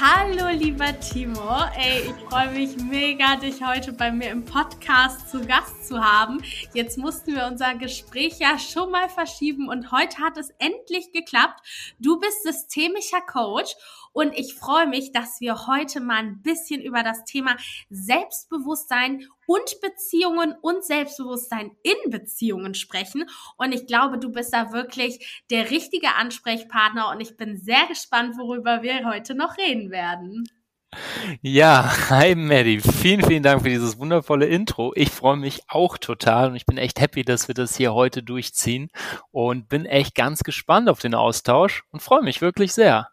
Hallo, lieber Timo. Ey, ich freue mich mega, dich heute bei mir im Podcast zu Gast zu haben. Jetzt mussten wir unser Gespräch ja schon mal verschieben und heute hat es endlich geklappt. Du bist systemischer Coach und ich freue mich, dass wir heute mal ein bisschen über das Thema Selbstbewusstsein und Beziehungen und Selbstbewusstsein in Beziehungen sprechen. Und ich glaube, du bist da wirklich der richtige Ansprechpartner und ich bin sehr gespannt, worüber wir heute noch reden werden. Ja, hi Maddie. Vielen, vielen Dank für dieses wundervolle Intro. Ich freue mich auch total und ich bin echt happy, dass wir das hier heute durchziehen und bin echt ganz gespannt auf den Austausch und freue mich wirklich sehr.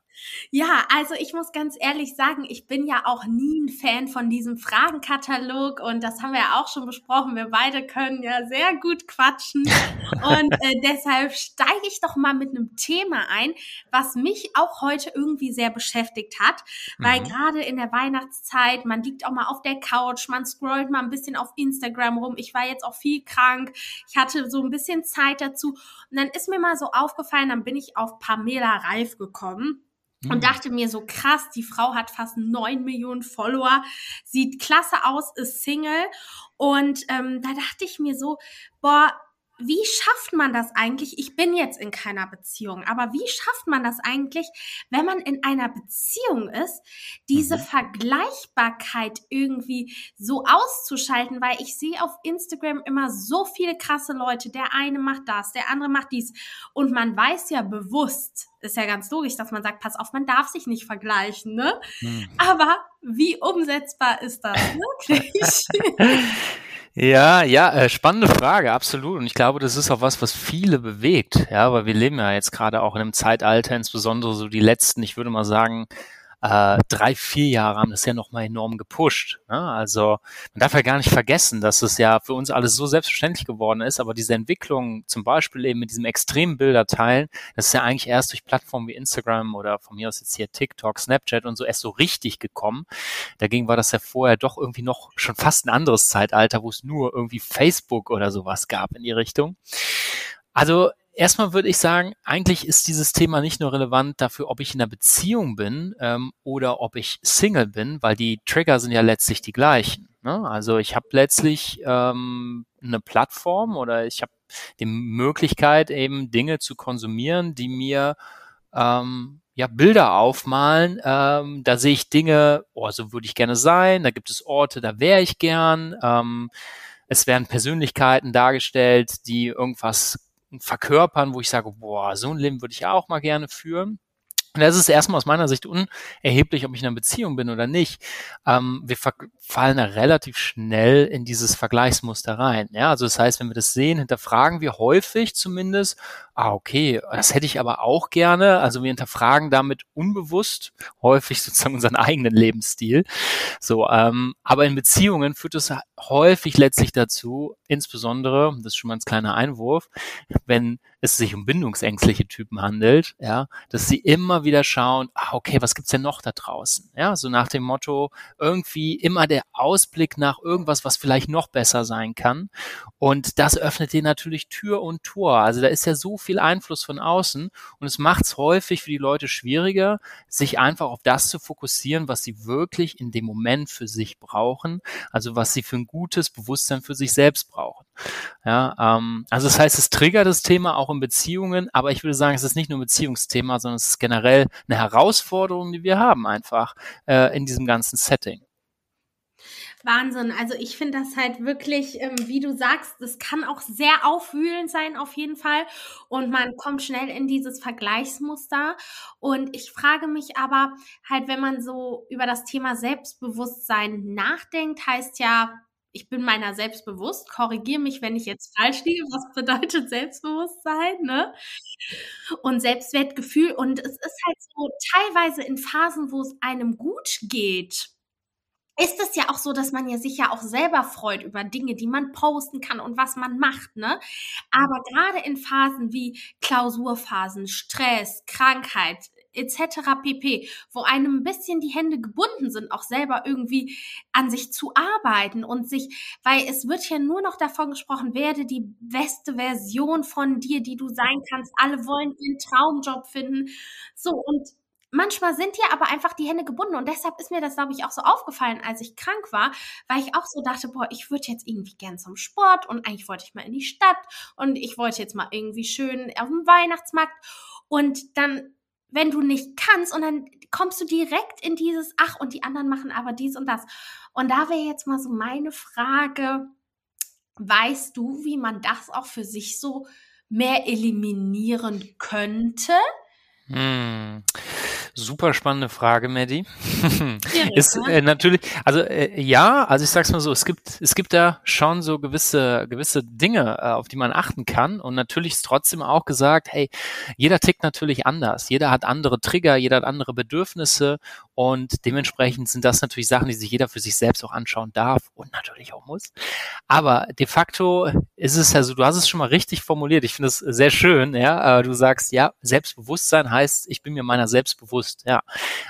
Ja, also ich muss ganz ehrlich sagen, ich bin ja auch nie ein Fan von diesem Fragenkatalog und das haben wir ja auch schon besprochen. Wir beide können ja sehr gut quatschen und äh, deshalb steige ich doch mal mit einem Thema ein, was mich auch heute irgendwie sehr beschäftigt hat, weil mhm. gerade in der Weihnachtszeit, man liegt auch mal auf der Couch, man scrollt mal ein bisschen auf Instagram rum. Ich war jetzt auch viel krank, ich hatte so ein bisschen Zeit dazu und dann ist mir mal so aufgefallen, dann bin ich auf Pamela Reif gekommen und mhm. dachte mir so krass, die Frau hat fast neun Millionen Follower, sieht klasse aus, ist Single und ähm, da dachte ich mir so, boah, wie schafft man das eigentlich? Ich bin jetzt in keiner Beziehung, aber wie schafft man das eigentlich, wenn man in einer Beziehung ist, diese mhm. Vergleichbarkeit irgendwie so auszuschalten? Weil ich sehe auf Instagram immer so viele krasse Leute. Der eine macht das, der andere macht dies. Und man weiß ja bewusst, ist ja ganz logisch, dass man sagt, pass auf, man darf sich nicht vergleichen, ne? Mhm. Aber wie umsetzbar ist das wirklich? Ja, ja, äh, spannende Frage, absolut. Und ich glaube, das ist auch was, was viele bewegt, ja, weil wir leben ja jetzt gerade auch in einem Zeitalter, insbesondere so die letzten, ich würde mal sagen, äh, drei, vier Jahre haben das ja nochmal enorm gepusht. Ne? Also man darf ja gar nicht vergessen, dass es ja für uns alles so selbstverständlich geworden ist, aber diese Entwicklung zum Beispiel eben mit diesem extremen Bilder teilen, das ist ja eigentlich erst durch Plattformen wie Instagram oder von mir aus jetzt hier TikTok, Snapchat und so erst so richtig gekommen. Dagegen war das ja vorher doch irgendwie noch schon fast ein anderes Zeitalter, wo es nur irgendwie Facebook oder sowas gab in die Richtung. Also Erstmal würde ich sagen, eigentlich ist dieses Thema nicht nur relevant dafür, ob ich in einer Beziehung bin ähm, oder ob ich Single bin, weil die Trigger sind ja letztlich die gleichen. Ne? Also ich habe letztlich ähm, eine Plattform oder ich habe die Möglichkeit, eben Dinge zu konsumieren, die mir ähm, ja, Bilder aufmalen. Ähm, da sehe ich Dinge, oh, so würde ich gerne sein. Da gibt es Orte, da wäre ich gern. Ähm, es werden Persönlichkeiten dargestellt, die irgendwas verkörpern, wo ich sage, boah, so ein Leben würde ich auch mal gerne führen. Und das ist erstmal aus meiner Sicht unerheblich, ob ich in einer Beziehung bin oder nicht. Ähm, wir fallen da relativ schnell in dieses Vergleichsmuster rein. Ja, also das heißt, wenn wir das sehen, hinterfragen wir häufig zumindest, ah, okay, das hätte ich aber auch gerne. Also wir hinterfragen damit unbewusst häufig sozusagen unseren eigenen Lebensstil. So, ähm, aber in Beziehungen führt es häufig letztlich dazu, insbesondere, das ist schon mal ein kleiner Einwurf, wenn es sich um bindungsängstliche Typen handelt, ja, dass sie immer wieder schauen, ah, okay, was gibt's denn noch da draußen? Ja, so nach dem Motto, irgendwie immer der Ausblick nach irgendwas, was vielleicht noch besser sein kann. Und das öffnet dir natürlich Tür und Tor. Also da ist ja so viel Einfluss von außen und es macht es häufig für die Leute schwieriger, sich einfach auf das zu fokussieren, was sie wirklich in dem Moment für sich brauchen, also was sie für ein gutes Bewusstsein für sich selbst brauchen. Ja, ähm, also das heißt, es triggert das Thema auch in Beziehungen, aber ich würde sagen, es ist nicht nur ein Beziehungsthema, sondern es ist generell eine Herausforderung, die wir haben einfach äh, in diesem ganzen Setting. Wahnsinn. Also ich finde das halt wirklich, ähm, wie du sagst, das kann auch sehr aufwühlend sein auf jeden Fall. Und man kommt schnell in dieses Vergleichsmuster. Und ich frage mich aber halt, wenn man so über das Thema Selbstbewusstsein nachdenkt, heißt ja, ich bin meiner selbst bewusst, korrigiere mich, wenn ich jetzt falsch liege. Was bedeutet Selbstbewusstsein, ne? Und Selbstwertgefühl. Und es ist halt so teilweise in Phasen, wo es einem gut geht, ist es ja auch so, dass man ja sich ja auch selber freut über Dinge, die man posten kann und was man macht, ne? Aber gerade in Phasen wie Klausurphasen, Stress, Krankheit etc. pp, wo einem ein bisschen die Hände gebunden sind, auch selber irgendwie an sich zu arbeiten und sich, weil es wird ja nur noch davon gesprochen, werde die beste Version von dir, die du sein kannst. Alle wollen ihren Traumjob finden. So und manchmal sind dir aber einfach die Hände gebunden und deshalb ist mir das, glaube ich, auch so aufgefallen, als ich krank war, weil ich auch so dachte, boah, ich würde jetzt irgendwie gern zum Sport und eigentlich wollte ich mal in die Stadt und ich wollte jetzt mal irgendwie schön auf dem Weihnachtsmarkt und dann wenn du nicht kannst und dann kommst du direkt in dieses ach und die anderen machen aber dies und das. Und da wäre jetzt mal so meine Frage, weißt du, wie man das auch für sich so mehr eliminieren könnte? Hm. Super spannende Frage, Maddie. ist äh, natürlich, also äh, ja, also ich sag's mal so, es gibt, es gibt da schon so gewisse, gewisse Dinge, äh, auf die man achten kann. Und natürlich ist trotzdem auch gesagt, hey, jeder tickt natürlich anders. Jeder hat andere Trigger, jeder hat andere Bedürfnisse und dementsprechend sind das natürlich Sachen, die sich jeder für sich selbst auch anschauen darf und natürlich auch muss. Aber de facto ist es ja so, du hast es schon mal richtig formuliert. Ich finde es sehr schön, ja. Du sagst, ja, Selbstbewusstsein heißt, ich bin mir meiner selbst bewusst, ja.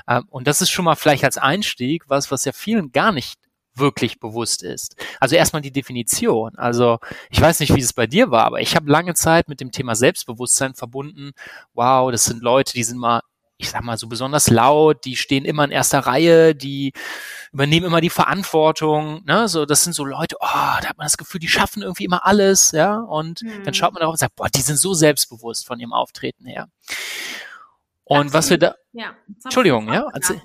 Ähm, und das ist schon mal vielleicht als Einstieg was, was ja vielen gar nicht wirklich bewusst ist. Also erstmal die Definition. Also ich weiß nicht, wie es bei dir war, aber ich habe lange Zeit mit dem Thema Selbstbewusstsein verbunden. Wow, das sind Leute, die sind mal ich sag mal so besonders laut, die stehen immer in erster Reihe, die übernehmen immer die Verantwortung, ne, so, das sind so Leute, oh, da hat man das Gefühl, die schaffen irgendwie immer alles, ja, und mhm. dann schaut man darauf und sagt, boah, die sind so selbstbewusst von ihrem Auftreten her. Und Absolut. was wir da, ja, Entschuldigung, ja, also,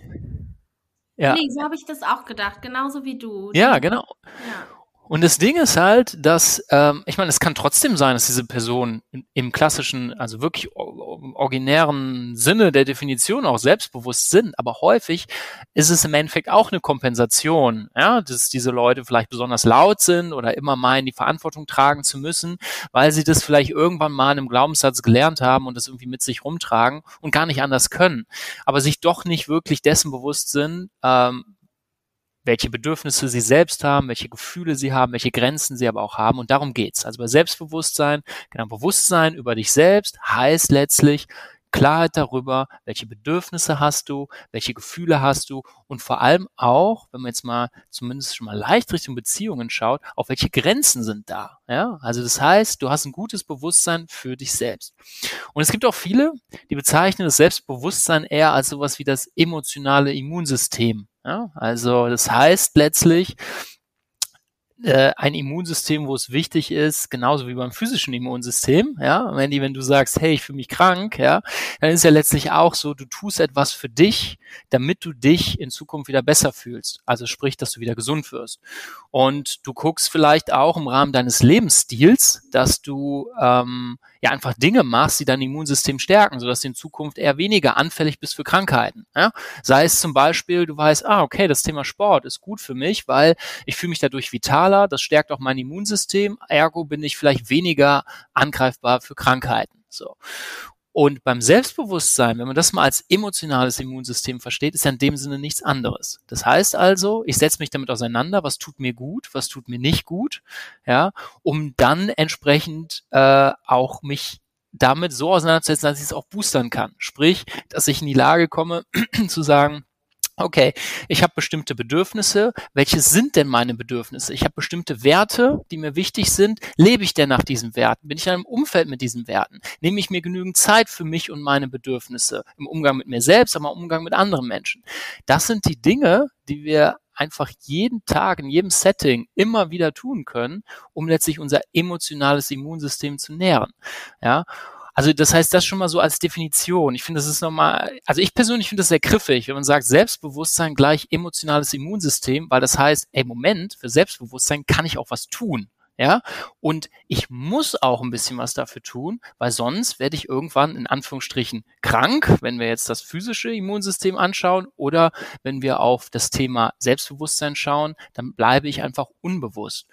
ja. Nee, so habe ich das auch gedacht, genauso wie du. Ja, genau. Ja. Und das Ding ist halt, dass, ähm, ich meine, es kann trotzdem sein, dass diese Personen im, im klassischen, also wirklich originären Sinne der Definition auch selbstbewusst sind, aber häufig ist es im Endeffekt auch eine Kompensation, ja, dass diese Leute vielleicht besonders laut sind oder immer meinen, die Verantwortung tragen zu müssen, weil sie das vielleicht irgendwann mal in einem Glaubenssatz gelernt haben und das irgendwie mit sich rumtragen und gar nicht anders können, aber sich doch nicht wirklich dessen bewusst sind, ähm, welche Bedürfnisse sie selbst haben, welche Gefühle sie haben, welche Grenzen sie aber auch haben. Und darum geht's. Also bei Selbstbewusstsein, genau, Bewusstsein über dich selbst heißt letztlich Klarheit darüber, welche Bedürfnisse hast du, welche Gefühle hast du und vor allem auch, wenn man jetzt mal zumindest schon mal leicht Richtung Beziehungen schaut, auf welche Grenzen sind da. Ja, also das heißt, du hast ein gutes Bewusstsein für dich selbst. Und es gibt auch viele, die bezeichnen das Selbstbewusstsein eher als sowas wie das emotionale Immunsystem. Ja, also das heißt letztlich, äh, ein Immunsystem, wo es wichtig ist, genauso wie beim physischen Immunsystem, ja, wenn die, wenn du sagst, hey, ich fühle mich krank, ja, dann ist ja letztlich auch so, du tust etwas für dich, damit du dich in Zukunft wieder besser fühlst. Also sprich, dass du wieder gesund wirst. Und du guckst vielleicht auch im Rahmen deines Lebensstils, dass du ähm, ja einfach Dinge machst, die dein Immunsystem stärken, sodass du in Zukunft eher weniger anfällig bist für Krankheiten. Ja? Sei es zum Beispiel, du weißt, ah, okay, das Thema Sport ist gut für mich, weil ich fühle mich dadurch vitaler, das stärkt auch mein Immunsystem, ergo bin ich vielleicht weniger angreifbar für Krankheiten. So. Und beim Selbstbewusstsein, wenn man das mal als emotionales Immunsystem versteht, ist ja in dem Sinne nichts anderes. Das heißt also, ich setze mich damit auseinander, was tut mir gut, was tut mir nicht gut, ja, um dann entsprechend äh, auch mich damit so auseinanderzusetzen, dass ich es auch boostern kann. Sprich, dass ich in die Lage komme zu sagen, okay, ich habe bestimmte Bedürfnisse. Welche sind denn meine Bedürfnisse? Ich habe bestimmte Werte, die mir wichtig sind. Lebe ich denn nach diesen Werten? Bin ich in einem Umfeld mit diesen Werten? Nehme ich mir genügend Zeit für mich und meine Bedürfnisse im Umgang mit mir selbst, aber im Umgang mit anderen Menschen? Das sind die Dinge, die wir einfach jeden Tag in jedem Setting immer wieder tun können, um letztlich unser emotionales Immunsystem zu nähren. Ja. Also das heißt, das schon mal so als Definition. Ich finde, das ist nochmal, also ich persönlich finde das sehr griffig, wenn man sagt, Selbstbewusstsein gleich emotionales Immunsystem, weil das heißt, ey, Moment, für Selbstbewusstsein kann ich auch was tun. Ja, und ich muss auch ein bisschen was dafür tun, weil sonst werde ich irgendwann in Anführungsstrichen krank, wenn wir jetzt das physische Immunsystem anschauen oder wenn wir auf das Thema Selbstbewusstsein schauen, dann bleibe ich einfach unbewusst.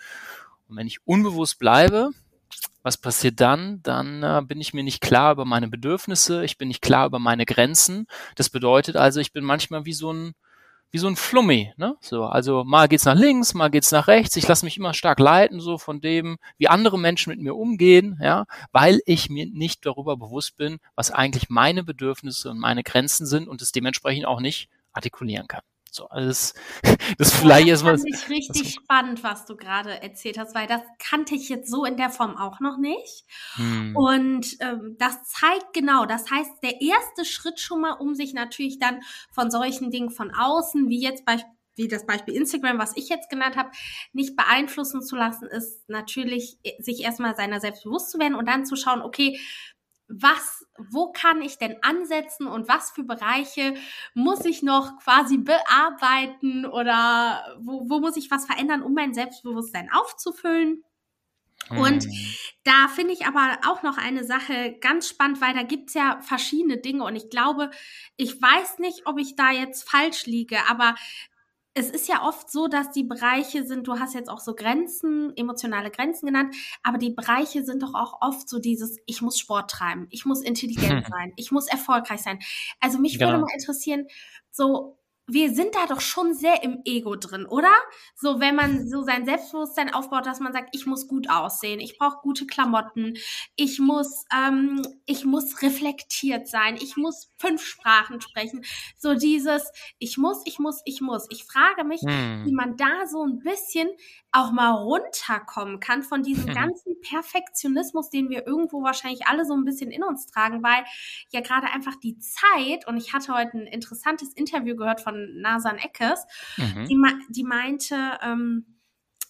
Und wenn ich unbewusst bleibe, was passiert dann? Dann äh, bin ich mir nicht klar über meine Bedürfnisse, ich bin nicht klar über meine Grenzen. Das bedeutet also, ich bin manchmal wie so ein wie so ein Flummi, ne? So, also mal geht's nach links, mal geht's nach rechts. Ich lasse mich immer stark leiten, so von dem, wie andere Menschen mit mir umgehen, ja, weil ich mir nicht darüber bewusst bin, was eigentlich meine Bedürfnisse und meine Grenzen sind und es dementsprechend auch nicht artikulieren kann. So, alles, das vielleicht ist was. Das ist richtig spannend, was du gerade erzählt hast, weil das kannte ich jetzt so in der Form auch noch nicht. Hm. Und ähm, das zeigt genau, das heißt, der erste Schritt schon mal, um sich natürlich dann von solchen Dingen von außen, wie jetzt bei wie das Beispiel Instagram, was ich jetzt genannt habe, nicht beeinflussen zu lassen, ist natürlich, äh, sich erstmal seiner selbst bewusst zu werden und dann zu schauen, okay, was, wo kann ich denn ansetzen und was für Bereiche muss ich noch quasi bearbeiten oder wo, wo muss ich was verändern, um mein Selbstbewusstsein aufzufüllen? Und hm. da finde ich aber auch noch eine Sache ganz spannend, weil da gibt's ja verschiedene Dinge und ich glaube, ich weiß nicht, ob ich da jetzt falsch liege, aber es ist ja oft so, dass die Bereiche sind, du hast jetzt auch so Grenzen, emotionale Grenzen genannt, aber die Bereiche sind doch auch oft so dieses, ich muss Sport treiben, ich muss intelligent sein, ich muss erfolgreich sein. Also mich genau. würde mal interessieren, so wir sind da doch schon sehr im Ego drin, oder? So, wenn man so sein Selbstbewusstsein aufbaut, dass man sagt, ich muss gut aussehen, ich brauche gute Klamotten, ich muss, ähm, ich muss reflektiert sein, ich muss fünf Sprachen sprechen. So dieses, ich muss, ich muss, ich muss. Ich frage mich, hm. wie man da so ein bisschen auch mal runterkommen kann von diesem ganzen Perfektionismus, den wir irgendwo wahrscheinlich alle so ein bisschen in uns tragen, weil ja gerade einfach die Zeit, und ich hatte heute ein interessantes Interview gehört von Nasan Eckes, mhm. die, die meinte, ähm,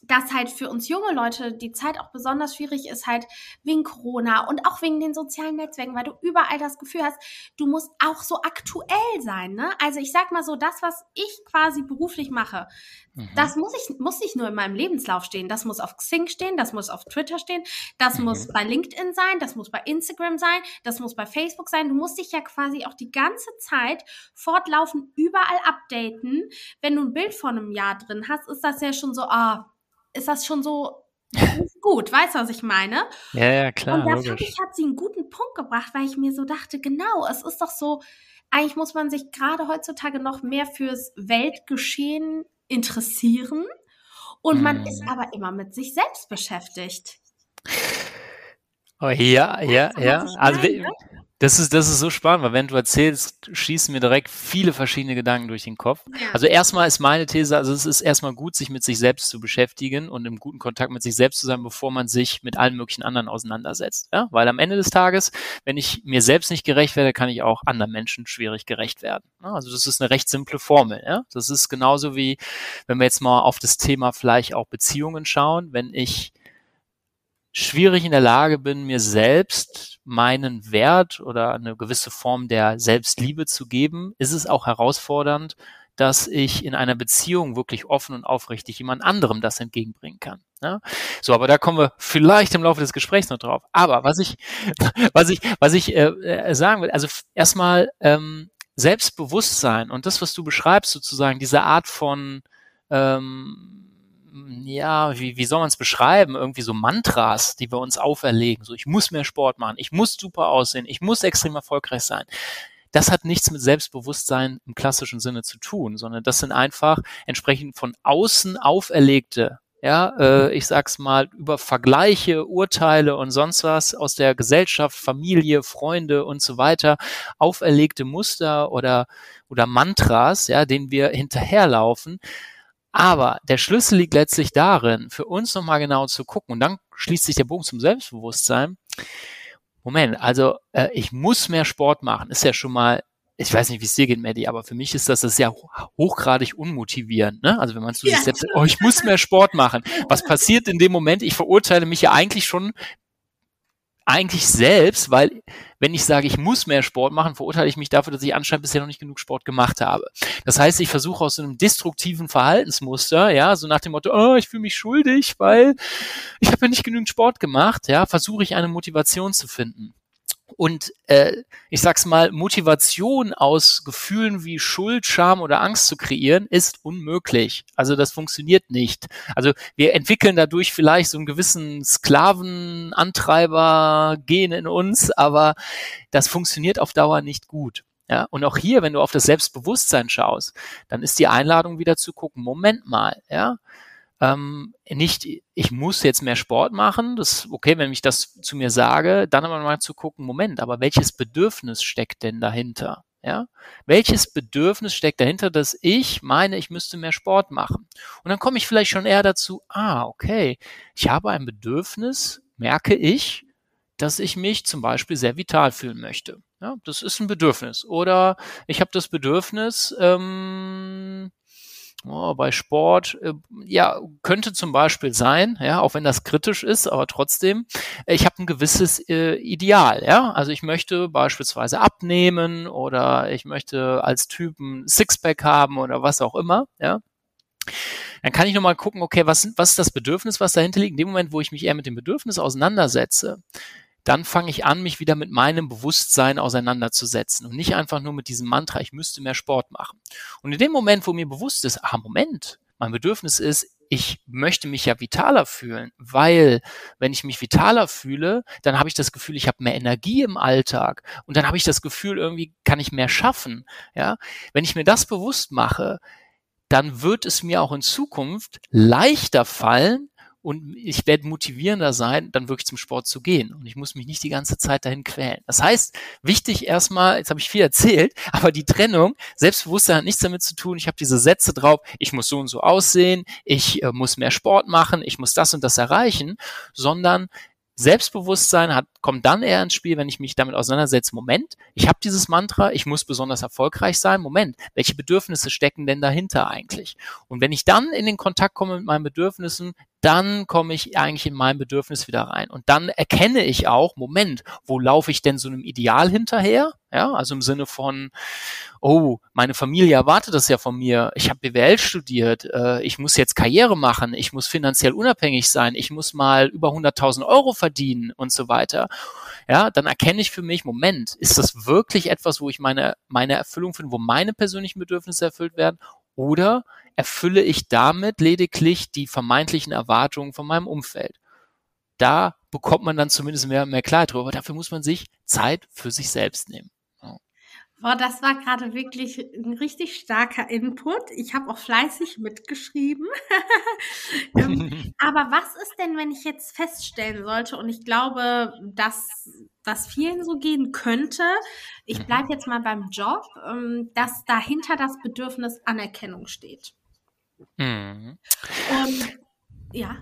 dass halt für uns junge Leute die Zeit auch besonders schwierig ist, halt wegen Corona und auch wegen den sozialen Netzwerken, weil du überall das Gefühl hast, du musst auch so aktuell sein. Ne? Also ich sag mal so, das, was ich quasi beruflich mache, mhm. das muss ich muss nicht nur in meinem Lebenslauf stehen, das muss auf Xing stehen, das muss auf Twitter stehen, das mhm. muss bei LinkedIn sein, das muss bei Instagram sein, das muss bei Facebook sein. Du musst dich ja quasi auch die ganze Zeit fortlaufend überall updaten. Wenn du ein Bild von einem Jahr drin hast, ist das ja schon so, ah, ist das schon so gut, weißt du, was ich meine? Ja, ja, klar. Und da fand ich, hat sie einen guten Punkt gebracht, weil ich mir so dachte, genau, es ist doch so, eigentlich muss man sich gerade heutzutage noch mehr fürs Weltgeschehen interessieren und man ist hm. aber immer mit sich selbst beschäftigt. Oh, ja, ja, ja. Also, meine? Das ist, das ist so spannend, weil wenn du erzählst, schießen mir direkt viele verschiedene Gedanken durch den Kopf. Ja. Also erstmal ist meine These, also es ist erstmal gut, sich mit sich selbst zu beschäftigen und im guten Kontakt mit sich selbst zu sein, bevor man sich mit allen möglichen anderen auseinandersetzt. Ja? Weil am Ende des Tages, wenn ich mir selbst nicht gerecht werde, kann ich auch anderen Menschen schwierig gerecht werden. Also das ist eine recht simple Formel. Ja? Das ist genauso wie, wenn wir jetzt mal auf das Thema vielleicht auch Beziehungen schauen, wenn ich schwierig in der Lage bin, mir selbst meinen Wert oder eine gewisse Form der Selbstliebe zu geben, ist es auch herausfordernd, dass ich in einer Beziehung wirklich offen und aufrichtig jemand anderem das entgegenbringen kann. Ja? So, aber da kommen wir vielleicht im Laufe des Gesprächs noch drauf. Aber was ich, was ich, was ich äh, äh sagen will, also erstmal ähm, Selbstbewusstsein und das, was du beschreibst, sozusagen diese Art von ähm, ja, wie, wie soll man es beschreiben? Irgendwie so Mantras, die wir uns auferlegen. So, ich muss mehr Sport machen, ich muss super aussehen, ich muss extrem erfolgreich sein. Das hat nichts mit Selbstbewusstsein im klassischen Sinne zu tun, sondern das sind einfach entsprechend von außen auferlegte ja, äh, ich sag's mal, über Vergleiche, Urteile und sonst was aus der Gesellschaft, Familie, Freunde und so weiter, auferlegte Muster oder, oder Mantras, ja, denen wir hinterherlaufen, aber der Schlüssel liegt letztlich darin, für uns nochmal genau zu gucken, und dann schließt sich der Bogen zum Selbstbewusstsein. Moment, also äh, ich muss mehr Sport machen, ist ja schon mal, ich weiß nicht, wie es dir geht, Maddie, aber für mich ist das, das ist ja hochgradig unmotivierend. Ne? Also wenn man zu ja, sich selbst sagt, oh, ich muss mehr Sport machen. Was passiert in dem Moment? Ich verurteile mich ja eigentlich schon eigentlich selbst, weil wenn ich sage, ich muss mehr Sport machen, verurteile ich mich dafür, dass ich anscheinend bisher noch nicht genug Sport gemacht habe. Das heißt, ich versuche aus so einem destruktiven Verhaltensmuster, ja, so nach dem Motto, oh, ich fühle mich schuldig, weil ich habe ja nicht genügend Sport gemacht, ja, versuche ich eine Motivation zu finden. Und äh, ich sag's mal, Motivation aus Gefühlen wie Schuld, Scham oder Angst zu kreieren, ist unmöglich. Also das funktioniert nicht. Also wir entwickeln dadurch vielleicht so einen gewissen Sklavenantreiber-Gen in uns, aber das funktioniert auf Dauer nicht gut. Ja, und auch hier, wenn du auf das Selbstbewusstsein schaust, dann ist die Einladung wieder zu gucken, Moment mal, ja, ähm, nicht, ich muss jetzt mehr Sport machen, das okay, wenn ich das zu mir sage, dann aber mal zu gucken, Moment, aber welches Bedürfnis steckt denn dahinter? Ja? Welches Bedürfnis steckt dahinter, dass ich meine, ich müsste mehr Sport machen? Und dann komme ich vielleicht schon eher dazu, ah, okay, ich habe ein Bedürfnis, merke ich, dass ich mich zum Beispiel sehr vital fühlen möchte. Ja, das ist ein Bedürfnis. Oder ich habe das Bedürfnis, ähm, oh, bei Sport, äh, ja, könnte zum Beispiel sein, ja, auch wenn das kritisch ist, aber trotzdem, ich habe ein gewisses äh, Ideal, ja. Also ich möchte beispielsweise abnehmen oder ich möchte als Typen Sixpack haben oder was auch immer, ja. Dann kann ich nochmal gucken, okay, was, was ist das Bedürfnis, was dahinter liegt? In dem Moment, wo ich mich eher mit dem Bedürfnis auseinandersetze, dann fange ich an, mich wieder mit meinem Bewusstsein auseinanderzusetzen und nicht einfach nur mit diesem Mantra, ich müsste mehr Sport machen. Und in dem Moment, wo mir bewusst ist, ah, Moment, mein Bedürfnis ist, ich möchte mich ja vitaler fühlen, weil wenn ich mich vitaler fühle, dann habe ich das Gefühl, ich habe mehr Energie im Alltag und dann habe ich das Gefühl, irgendwie kann ich mehr schaffen. Ja, wenn ich mir das bewusst mache, dann wird es mir auch in Zukunft leichter fallen, und ich werde motivierender sein, dann wirklich zum Sport zu gehen. Und ich muss mich nicht die ganze Zeit dahin quälen. Das heißt, wichtig erstmal, jetzt habe ich viel erzählt, aber die Trennung, Selbstbewusstsein hat nichts damit zu tun. Ich habe diese Sätze drauf, ich muss so und so aussehen, ich äh, muss mehr Sport machen, ich muss das und das erreichen, sondern Selbstbewusstsein hat, kommt dann eher ins Spiel, wenn ich mich damit auseinandersetze. Moment, ich habe dieses Mantra, ich muss besonders erfolgreich sein. Moment, welche Bedürfnisse stecken denn dahinter eigentlich? Und wenn ich dann in den Kontakt komme mit meinen Bedürfnissen, dann komme ich eigentlich in mein Bedürfnis wieder rein. Und dann erkenne ich auch, Moment, wo laufe ich denn so einem Ideal hinterher? Ja, also im Sinne von, oh, meine Familie erwartet das ja von mir. Ich habe BWL studiert, äh, ich muss jetzt Karriere machen, ich muss finanziell unabhängig sein, ich muss mal über 100.000 Euro verdienen und so weiter. Ja, dann erkenne ich für mich, Moment, ist das wirklich etwas, wo ich meine, meine Erfüllung finde, wo meine persönlichen Bedürfnisse erfüllt werden? Oder erfülle ich damit lediglich die vermeintlichen Erwartungen von meinem Umfeld. Da bekommt man dann zumindest mehr, mehr Klarheit drüber. Aber dafür muss man sich Zeit für sich selbst nehmen. Boah, das war gerade wirklich ein richtig starker Input. Ich habe auch fleißig mitgeschrieben. Ähm, aber was ist denn, wenn ich jetzt feststellen sollte, und ich glaube, dass das vielen so gehen könnte, ich bleibe mhm. jetzt mal beim Job, ähm, dass dahinter das Bedürfnis Anerkennung steht. Mhm. Und ja.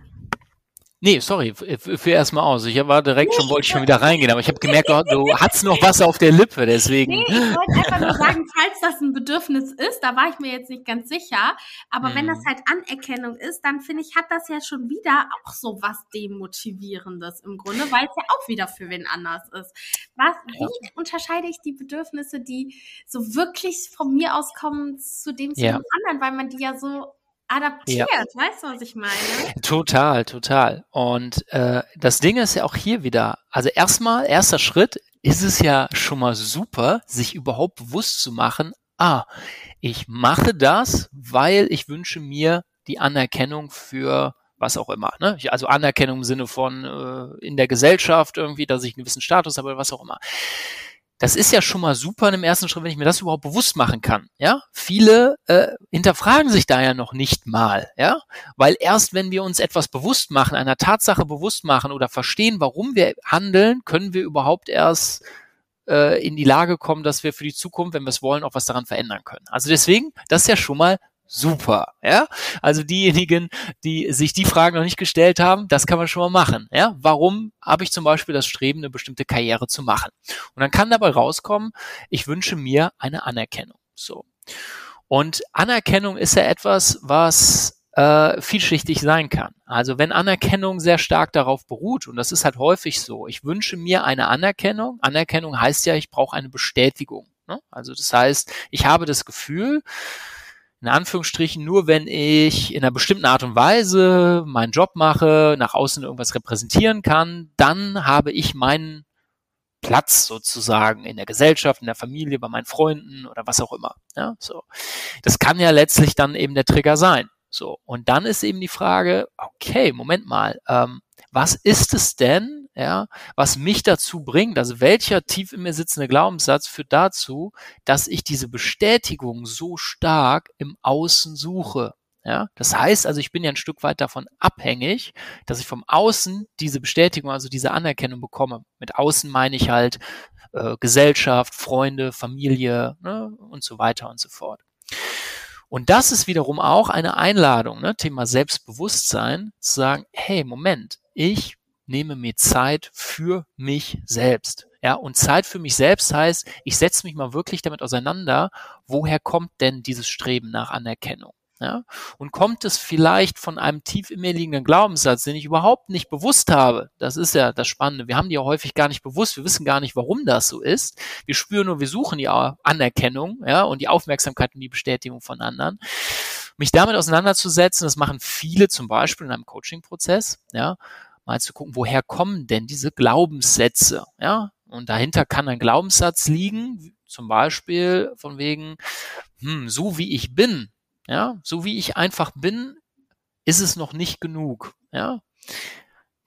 Nee, sorry, für erstmal aus. Ich war direkt schon, wollte ich schon wieder reingehen, aber ich habe gemerkt, du, du hast noch was auf der Lippe, deswegen. Nee, ich wollte einfach nur sagen, falls das ein Bedürfnis ist, da war ich mir jetzt nicht ganz sicher, aber mhm. wenn das mhm. halt Anerkennung ist, dann finde ich, hat das ja schon wieder auch so was Demotivierendes im Grunde, weil es ja auch wieder für wen anders ist. Was, ja. wie unterscheide ich die Bedürfnisse, die so wirklich von mir aus kommen, zu dem zu ja. dem anderen, weil man die ja so adaptiert. Ja. Weißt du, was ich meine? Total, total. Und äh, das Ding ist ja auch hier wieder, also erstmal, erster Schritt, ist es ja schon mal super, sich überhaupt bewusst zu machen, ah, ich mache das, weil ich wünsche mir die Anerkennung für was auch immer. Ne? Also Anerkennung im Sinne von äh, in der Gesellschaft irgendwie, dass ich einen gewissen Status habe oder was auch immer das ist ja schon mal super im ersten Schritt, wenn ich mir das überhaupt bewusst machen kann. Ja, viele äh, hinterfragen sich da ja noch nicht mal, ja, weil erst wenn wir uns etwas bewusst machen, einer Tatsache bewusst machen oder verstehen, warum wir handeln, können wir überhaupt erst äh, in die Lage kommen, dass wir für die Zukunft, wenn wir es wollen, auch was daran verändern können. Also deswegen, das ist ja schon mal super, ja. Also diejenigen, die sich die Fragen noch nicht gestellt haben, das kann man schon mal machen, ja. Warum habe ich zum Beispiel das Streben, eine bestimmte Karriere zu machen? Und dann kann dabei rauskommen, ich wünsche mir eine Anerkennung, so. Und Anerkennung ist ja etwas, was äh, vielschichtig sein kann. Also wenn Anerkennung sehr stark darauf beruht, und das ist halt häufig so, ich wünsche mir eine Anerkennung. Anerkennung heißt ja, ich brauche eine Bestätigung. Ne? Also das heißt, ich habe das Gefühl, in Anführungsstrichen nur, wenn ich in einer bestimmten Art und Weise meinen Job mache, nach außen irgendwas repräsentieren kann, dann habe ich meinen Platz sozusagen in der Gesellschaft, in der Familie, bei meinen Freunden oder was auch immer. Ja, so. Das kann ja letztlich dann eben der Trigger sein. So. Und dann ist eben die Frage, okay, Moment mal, ähm, was ist es denn, ja, was mich dazu bringt, also welcher tief in mir sitzende Glaubenssatz führt dazu, dass ich diese Bestätigung so stark im Außen suche. Ja, das heißt also, ich bin ja ein Stück weit davon abhängig, dass ich vom Außen diese Bestätigung, also diese Anerkennung bekomme. Mit Außen meine ich halt äh, Gesellschaft, Freunde, Familie ne, und so weiter und so fort. Und das ist wiederum auch eine Einladung, ne, Thema Selbstbewusstsein, zu sagen, hey, Moment, ich nehme mir Zeit für mich selbst. Ja, und Zeit für mich selbst heißt, ich setze mich mal wirklich damit auseinander, woher kommt denn dieses Streben nach Anerkennung? Ja? Und kommt es vielleicht von einem tief in mir liegenden Glaubenssatz, den ich überhaupt nicht bewusst habe? Das ist ja das Spannende. Wir haben die ja häufig gar nicht bewusst. Wir wissen gar nicht, warum das so ist. Wir spüren nur, wir suchen die Anerkennung, ja, und die Aufmerksamkeit und die Bestätigung von anderen. Mich damit auseinanderzusetzen, das machen viele zum Beispiel in einem Coaching-Prozess, ja, mal zu gucken, woher kommen denn diese Glaubenssätze, ja? Und dahinter kann ein Glaubenssatz liegen, zum Beispiel von wegen, hm, so wie ich bin, ja, so wie ich einfach bin, ist es noch nicht genug. Ja,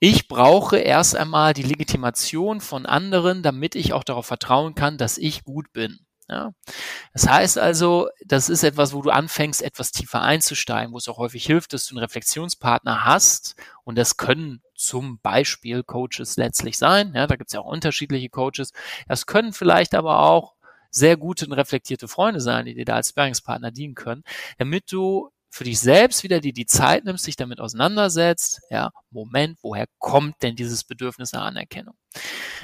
ich brauche erst einmal die Legitimation von anderen, damit ich auch darauf vertrauen kann, dass ich gut bin. Ja? Das heißt also, das ist etwas, wo du anfängst, etwas tiefer einzusteigen, wo es auch häufig hilft, dass du einen Reflexionspartner hast. Und das können zum Beispiel Coaches letztlich sein. Ja, da gibt es ja auch unterschiedliche Coaches. Das können vielleicht aber auch sehr gute und reflektierte Freunde sein, die dir da als Sparringspartner dienen können, damit du für dich selbst wieder die, die Zeit nimmst, dich damit auseinandersetzt, ja, Moment, woher kommt denn dieses Bedürfnis nach Anerkennung?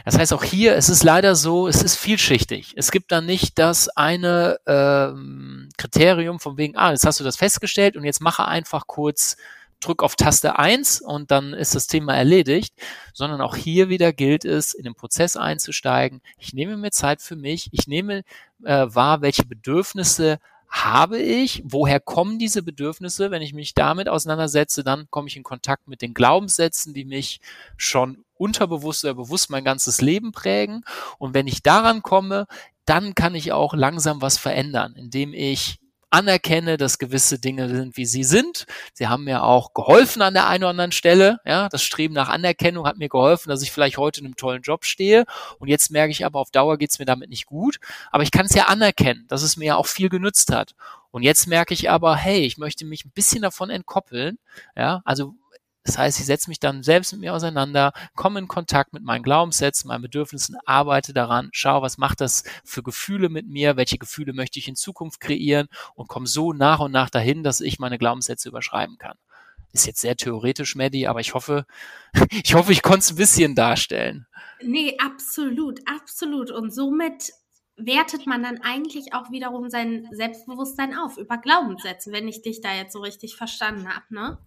Das heißt auch hier, es ist leider so, es ist vielschichtig. Es gibt da nicht das eine ähm, Kriterium von wegen, ah, jetzt hast du das festgestellt und jetzt mache einfach kurz drück auf Taste 1 und dann ist das Thema erledigt, sondern auch hier wieder gilt es, in den Prozess einzusteigen. Ich nehme mir Zeit für mich, ich nehme äh, wahr, welche Bedürfnisse habe ich, woher kommen diese Bedürfnisse? Wenn ich mich damit auseinandersetze, dann komme ich in Kontakt mit den Glaubenssätzen, die mich schon unterbewusst oder bewusst mein ganzes Leben prägen. Und wenn ich daran komme, dann kann ich auch langsam was verändern, indem ich anerkenne, dass gewisse Dinge sind, wie sie sind. Sie haben mir auch geholfen an der einen oder anderen Stelle. Ja, das Streben nach Anerkennung hat mir geholfen, dass ich vielleicht heute in einem tollen Job stehe. Und jetzt merke ich aber, auf Dauer geht es mir damit nicht gut. Aber ich kann es ja anerkennen, dass es mir ja auch viel genützt hat. Und jetzt merke ich aber, hey, ich möchte mich ein bisschen davon entkoppeln. Ja, also das heißt, ich setze mich dann selbst mit mir auseinander, komme in Kontakt mit meinen Glaubenssätzen, meinen Bedürfnissen, arbeite daran, schaue, was macht das für Gefühle mit mir, welche Gefühle möchte ich in Zukunft kreieren und komme so nach und nach dahin, dass ich meine Glaubenssätze überschreiben kann. Ist jetzt sehr theoretisch, Maddie, aber ich hoffe, ich hoffe, ich konnte es ein bisschen darstellen. Nee, absolut, absolut. Und somit wertet man dann eigentlich auch wiederum sein Selbstbewusstsein auf über Glaubenssätze, wenn ich dich da jetzt so richtig verstanden habe, ne?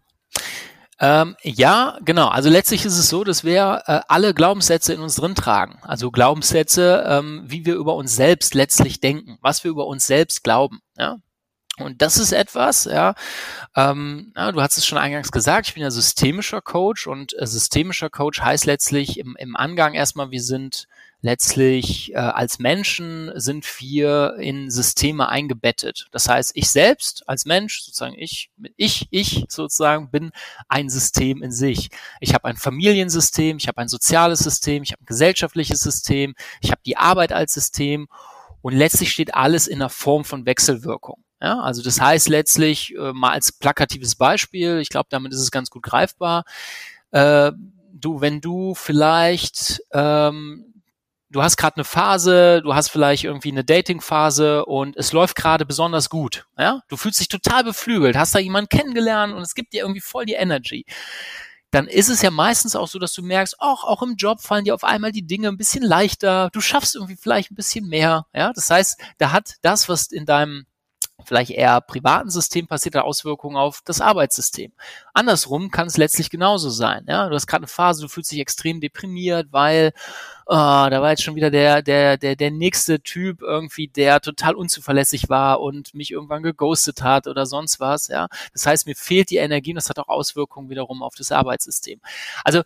Ähm, ja, genau. Also letztlich ist es so, dass wir äh, alle Glaubenssätze in uns drin tragen. Also Glaubenssätze, ähm, wie wir über uns selbst letztlich denken, was wir über uns selbst glauben. Ja? Und das ist etwas, ja, ähm, ja, du hast es schon eingangs gesagt, ich bin ja systemischer Coach und äh, systemischer Coach heißt letztlich im, im Angang erstmal, wir sind letztlich äh, als Menschen sind wir in Systeme eingebettet. Das heißt, ich selbst als Mensch, sozusagen ich, ich, ich sozusagen bin ein System in sich. Ich habe ein Familiensystem, ich habe ein soziales System, ich habe ein gesellschaftliches System, ich habe die Arbeit als System und letztlich steht alles in einer Form von Wechselwirkung. Ja, also das heißt letztlich äh, mal als plakatives Beispiel, ich glaube, damit ist es ganz gut greifbar. Äh, du, wenn du vielleicht ähm, du hast gerade eine Phase, du hast vielleicht irgendwie eine Dating-Phase und es läuft gerade besonders gut. Ja? Du fühlst dich total beflügelt, hast da jemanden kennengelernt und es gibt dir irgendwie voll die Energy. Dann ist es ja meistens auch so, dass du merkst, auch, auch im Job fallen dir auf einmal die Dinge ein bisschen leichter, du schaffst irgendwie vielleicht ein bisschen mehr. Ja? Das heißt, da hat das, was in deinem vielleicht eher privaten System passiert hat Auswirkungen auf das Arbeitssystem. Andersrum kann es letztlich genauso sein. Ja? Du hast gerade eine Phase, du fühlst dich extrem deprimiert, weil oh, da war jetzt schon wieder der, der, der, der nächste Typ irgendwie, der total unzuverlässig war und mich irgendwann geghostet hat oder sonst was. Ja? Das heißt, mir fehlt die Energie und das hat auch Auswirkungen wiederum auf das Arbeitssystem. Also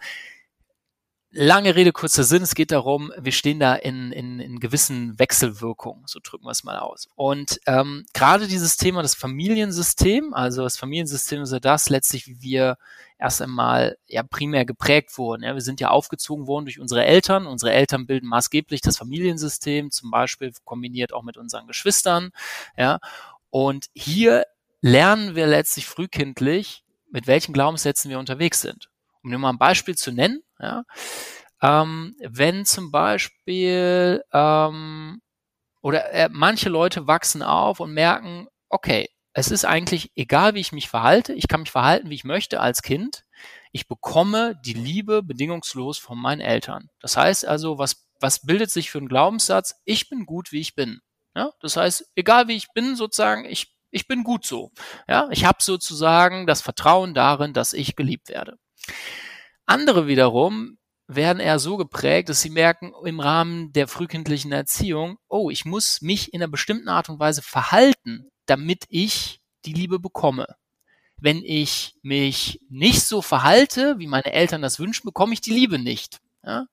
lange Rede, kurzer Sinn. Es geht darum, wir stehen da in, in, in gewissen Wechselwirkungen, so drücken wir es mal aus. Und ähm, gerade dieses Thema, das Familiensystem, also das Familiensystem ist ja das letztlich, wie wir erst einmal ja primär geprägt wurden. Ja, wir sind ja aufgezogen worden durch unsere Eltern. Unsere Eltern bilden maßgeblich das Familiensystem, zum Beispiel kombiniert auch mit unseren Geschwistern. Ja, und hier lernen wir letztlich frühkindlich, mit welchen Glaubenssätzen wir unterwegs sind. Um nur mal ein Beispiel zu nennen, ja, ähm, wenn zum Beispiel ähm, oder äh, manche Leute wachsen auf und merken, okay, es ist eigentlich egal, wie ich mich verhalte, ich kann mich verhalten, wie ich möchte als Kind. Ich bekomme die Liebe bedingungslos von meinen Eltern. Das heißt also, was, was bildet sich für einen Glaubenssatz? Ich bin gut, wie ich bin. Ja? Das heißt, egal wie ich bin, sozusagen, ich, ich bin gut so. Ja? Ich habe sozusagen das Vertrauen darin, dass ich geliebt werde. Andere wiederum werden eher so geprägt, dass sie merken im Rahmen der frühkindlichen Erziehung, oh, ich muss mich in einer bestimmten Art und Weise verhalten, damit ich die Liebe bekomme. Wenn ich mich nicht so verhalte, wie meine Eltern das wünschen, bekomme ich die Liebe nicht. Ja?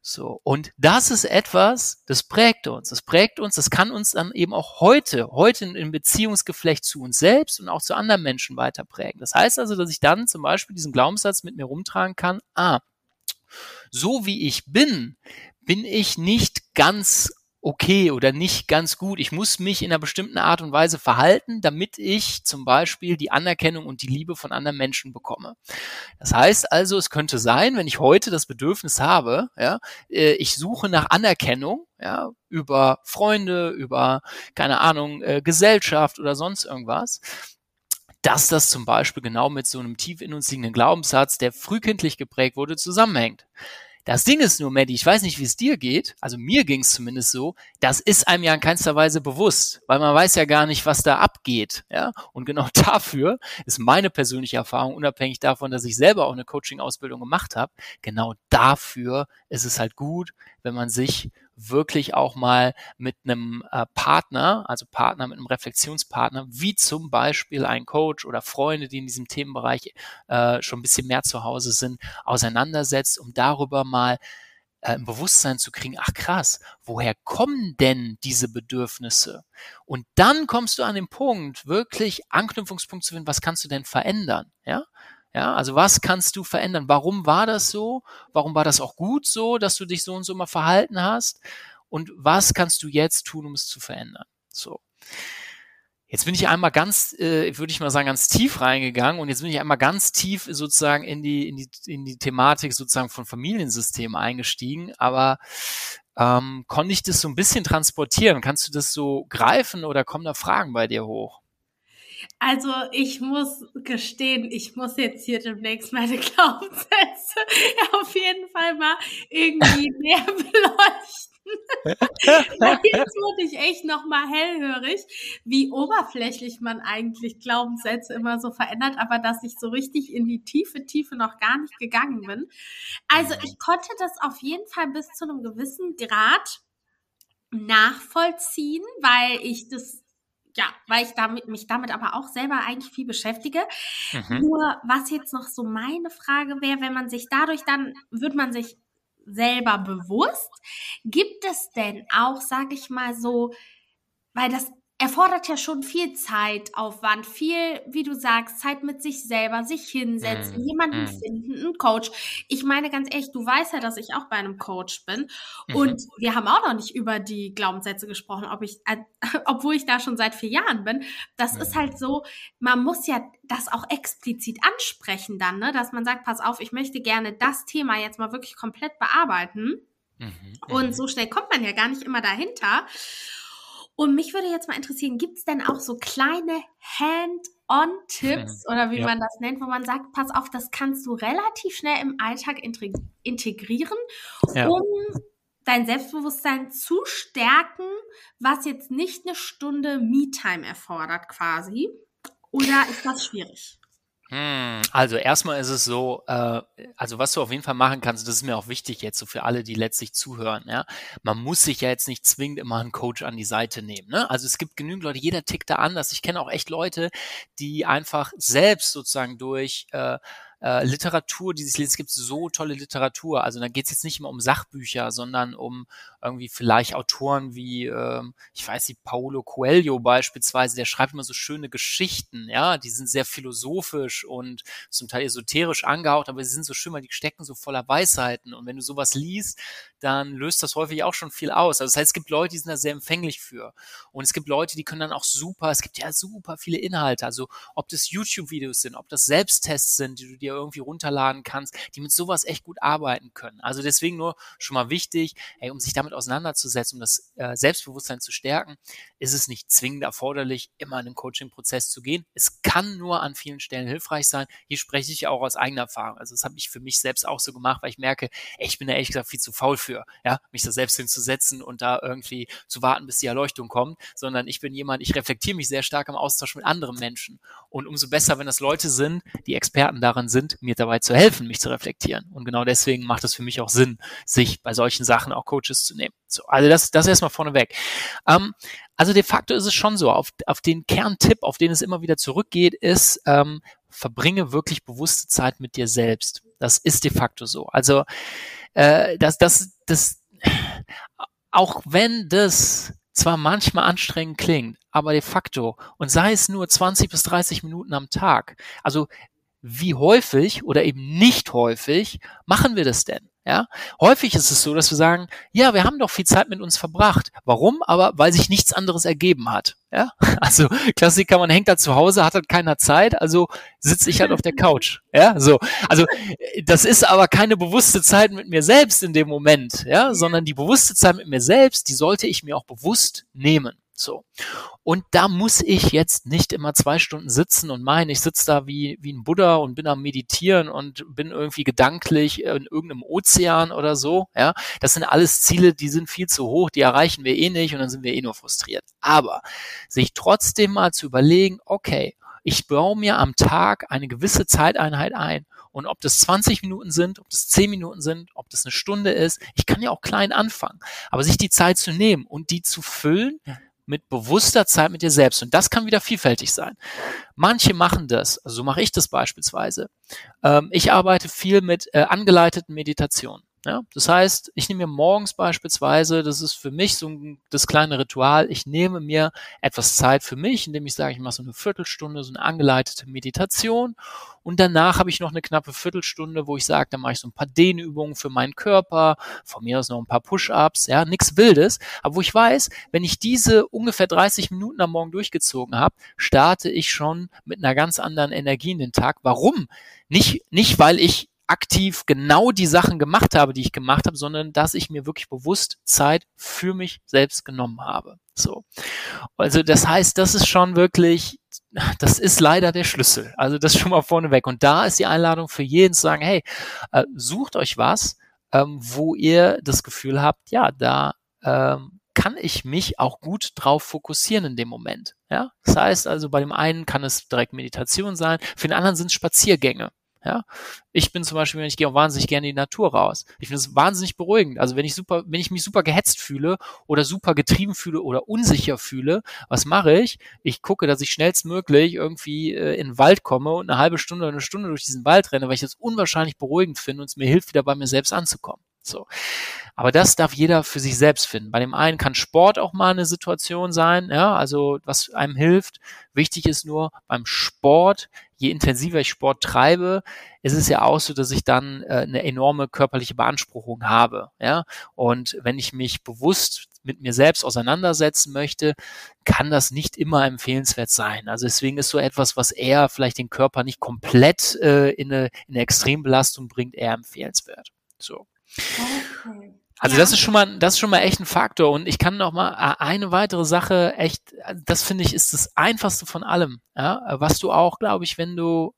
So. Und das ist etwas, das prägt uns. Das prägt uns, das kann uns dann eben auch heute, heute im Beziehungsgeflecht zu uns selbst und auch zu anderen Menschen weiter prägen. Das heißt also, dass ich dann zum Beispiel diesen Glaubenssatz mit mir rumtragen kann, ah, so wie ich bin, bin ich nicht ganz okay oder nicht ganz gut. Ich muss mich in einer bestimmten Art und Weise verhalten, damit ich zum Beispiel die Anerkennung und die Liebe von anderen Menschen bekomme. Das heißt also, es könnte sein, wenn ich heute das Bedürfnis habe, ja, äh, ich suche nach Anerkennung, ja, über Freunde, über, keine Ahnung, äh, Gesellschaft oder sonst irgendwas, dass das zum Beispiel genau mit so einem tief in uns liegenden Glaubenssatz, der frühkindlich geprägt wurde, zusammenhängt. Das Ding ist nur, Maddie, ich weiß nicht, wie es dir geht, also mir ging es zumindest so, das ist einem ja in keinster Weise bewusst, weil man weiß ja gar nicht, was da abgeht. Ja? Und genau dafür ist meine persönliche Erfahrung, unabhängig davon, dass ich selber auch eine Coaching-Ausbildung gemacht habe, genau dafür ist es halt gut, wenn man sich wirklich auch mal mit einem äh, Partner, also Partner mit einem Reflexionspartner, wie zum Beispiel ein Coach oder Freunde, die in diesem Themenbereich äh, schon ein bisschen mehr zu Hause sind, auseinandersetzt, um darüber mal äh, ein Bewusstsein zu kriegen, ach krass, woher kommen denn diese Bedürfnisse? Und dann kommst du an den Punkt, wirklich Anknüpfungspunkt zu finden, was kannst du denn verändern? Ja? Ja, also was kannst du verändern? Warum war das so? Warum war das auch gut so, dass du dich so und so mal verhalten hast? Und was kannst du jetzt tun, um es zu verändern? So. Jetzt bin ich einmal ganz, äh, würde ich mal sagen, ganz tief reingegangen und jetzt bin ich einmal ganz tief sozusagen in die, in die, in die Thematik sozusagen von Familiensystemen eingestiegen. Aber ähm, konnte ich das so ein bisschen transportieren? Kannst du das so greifen oder kommen da Fragen bei dir hoch? Also ich muss gestehen, ich muss jetzt hier demnächst meine Glaubenssätze auf jeden Fall mal irgendwie näher beleuchten. jetzt wurde ich echt nochmal hellhörig, wie oberflächlich man eigentlich Glaubenssätze immer so verändert, aber dass ich so richtig in die tiefe Tiefe noch gar nicht gegangen bin. Also ich konnte das auf jeden Fall bis zu einem gewissen Grad nachvollziehen, weil ich das ja, weil ich damit, mich damit aber auch selber eigentlich viel beschäftige. Mhm. Nur was jetzt noch so meine Frage wäre, wenn man sich dadurch dann, wird man sich selber bewusst, gibt es denn auch, sage ich mal so, weil das erfordert ja schon viel Zeitaufwand, viel, wie du sagst, Zeit mit sich selber, sich hinsetzen, mm, jemanden mm. finden, einen Coach. Ich meine ganz ehrlich, du weißt ja, dass ich auch bei einem Coach bin mhm. und wir haben auch noch nicht über die Glaubenssätze gesprochen, ob ich, äh, obwohl ich da schon seit vier Jahren bin. Das ist halt so, man muss ja das auch explizit ansprechen dann, ne, dass man sagt, pass auf, ich möchte gerne das Thema jetzt mal wirklich komplett bearbeiten. Mhm. Und mhm. so schnell kommt man ja gar nicht immer dahinter. Und mich würde jetzt mal interessieren, gibt es denn auch so kleine Hand-on-Tipps oder wie ja. man das nennt, wo man sagt, pass auf, das kannst du relativ schnell im Alltag integrieren, ja. um dein Selbstbewusstsein zu stärken, was jetzt nicht eine Stunde Me-Time erfordert quasi? Oder ist das schwierig? Hm, also erstmal ist es so, äh, also was du auf jeden Fall machen kannst, das ist mir auch wichtig jetzt so für alle, die letztlich zuhören, ja. Man muss sich ja jetzt nicht zwingend immer einen Coach an die Seite nehmen, ne? Also es gibt genügend Leute, jeder tickt da anders. Ich kenne auch echt Leute, die einfach selbst sozusagen durch äh, äh, Literatur, die sich lesen. Es gibt so tolle Literatur. Also da geht es jetzt nicht immer um Sachbücher, sondern um irgendwie vielleicht Autoren wie, ähm, ich weiß nicht, Paulo Coelho beispielsweise, der schreibt immer so schöne Geschichten, ja, die sind sehr philosophisch und zum Teil esoterisch angehaucht, aber sie sind so schön, weil die stecken so voller Weisheiten. Und wenn du sowas liest, dann löst das häufig auch schon viel aus. Also das heißt, es gibt Leute, die sind da sehr empfänglich für. Und es gibt Leute, die können dann auch super, es gibt ja super viele Inhalte. Also ob das YouTube-Videos sind, ob das Selbsttests sind, die du dir irgendwie runterladen kannst, die mit sowas echt gut arbeiten können. Also deswegen nur schon mal wichtig, ey, um sich damit auseinanderzusetzen, um das äh, Selbstbewusstsein zu stärken, ist es nicht zwingend erforderlich, immer in den Coaching-Prozess zu gehen. Es kann nur an vielen Stellen hilfreich sein. Hier spreche ich auch aus eigener Erfahrung. Also das habe ich für mich selbst auch so gemacht, weil ich merke, ey, ich bin da ehrlich gesagt viel zu faul für, ja, mich da selbst hinzusetzen und da irgendwie zu warten, bis die Erleuchtung kommt, sondern ich bin jemand, ich reflektiere mich sehr stark im Austausch mit anderen Menschen. Und umso besser, wenn das Leute sind, die Experten darin sind, mir dabei zu helfen, mich zu reflektieren. Und genau deswegen macht es für mich auch Sinn, sich bei solchen Sachen auch Coaches zu nehmen. So, also das, das erstmal vorneweg. Ähm, also de facto ist es schon so, auf, auf den Kerntipp, auf den es immer wieder zurückgeht, ist, ähm, verbringe wirklich bewusste Zeit mit dir selbst. Das ist de facto so. Also äh, das, das, das, auch wenn das zwar manchmal anstrengend klingt, aber de facto, und sei es nur 20 bis 30 Minuten am Tag, also wie häufig oder eben nicht häufig machen wir das denn? Ja, häufig ist es so, dass wir sagen, ja, wir haben doch viel Zeit mit uns verbracht. Warum? Aber weil sich nichts anderes ergeben hat. Ja, also Klassiker, man hängt da zu Hause, hat halt keiner Zeit, also sitze ich halt auf der Couch. Ja, so. Also das ist aber keine bewusste Zeit mit mir selbst in dem Moment, ja, sondern die bewusste Zeit mit mir selbst, die sollte ich mir auch bewusst nehmen. So. Und da muss ich jetzt nicht immer zwei Stunden sitzen und meinen, ich sitze da wie, wie ein Buddha und bin am Meditieren und bin irgendwie gedanklich in irgendeinem Ozean oder so. Ja, das sind alles Ziele, die sind viel zu hoch, die erreichen wir eh nicht und dann sind wir eh nur frustriert. Aber sich trotzdem mal zu überlegen, okay, ich baue mir am Tag eine gewisse Zeiteinheit ein. Und ob das 20 Minuten sind, ob das 10 Minuten sind, ob das eine Stunde ist, ich kann ja auch klein anfangen. Aber sich die Zeit zu nehmen und die zu füllen mit bewusster Zeit mit dir selbst. Und das kann wieder vielfältig sein. Manche machen das, also so mache ich das beispielsweise. Ähm, ich arbeite viel mit äh, angeleiteten Meditationen. Ja, das heißt, ich nehme mir morgens beispielsweise, das ist für mich so ein, das kleine Ritual, ich nehme mir etwas Zeit für mich, indem ich sage, ich mache so eine Viertelstunde, so eine angeleitete Meditation und danach habe ich noch eine knappe Viertelstunde, wo ich sage, dann mache ich so ein paar Dehnübungen für meinen Körper, von mir aus noch ein paar Push-Ups, ja, nichts Wildes, aber wo ich weiß, wenn ich diese ungefähr 30 Minuten am Morgen durchgezogen habe, starte ich schon mit einer ganz anderen Energie in den Tag. Warum? Nicht, nicht weil ich aktiv genau die Sachen gemacht habe, die ich gemacht habe, sondern dass ich mir wirklich bewusst Zeit für mich selbst genommen habe. So. Also das heißt, das ist schon wirklich, das ist leider der Schlüssel. Also das schon mal vorneweg. Und da ist die Einladung für jeden zu sagen, hey, äh, sucht euch was, ähm, wo ihr das Gefühl habt, ja, da ähm, kann ich mich auch gut drauf fokussieren in dem Moment. Ja, das heißt also, bei dem einen kann es direkt Meditation sein, für den anderen sind es Spaziergänge. Ja, ich bin zum Beispiel, ich gehe auch wahnsinnig gerne in die Natur raus. Ich finde es wahnsinnig beruhigend. Also wenn ich super, wenn ich mich super gehetzt fühle oder super getrieben fühle oder unsicher fühle, was mache ich? Ich gucke, dass ich schnellstmöglich irgendwie äh, in den Wald komme und eine halbe Stunde oder eine Stunde durch diesen Wald renne, weil ich das unwahrscheinlich beruhigend finde und es mir hilft, wieder bei mir selbst anzukommen. So. Aber das darf jeder für sich selbst finden. Bei dem einen kann Sport auch mal eine Situation sein, ja, also was einem hilft. Wichtig ist nur beim Sport, je intensiver ich Sport treibe, ist es ja auch so, dass ich dann äh, eine enorme körperliche Beanspruchung habe, ja. Und wenn ich mich bewusst mit mir selbst auseinandersetzen möchte, kann das nicht immer empfehlenswert sein. Also deswegen ist so etwas, was eher vielleicht den Körper nicht komplett äh, in, eine, in eine Extrembelastung bringt, eher empfehlenswert. So. Okay. Also ja. das ist schon mal, das ist schon mal echt ein Faktor. Und ich kann noch mal äh, eine weitere Sache echt, das finde ich ist das einfachste von allem. Ja, was du auch, glaube ich, wenn du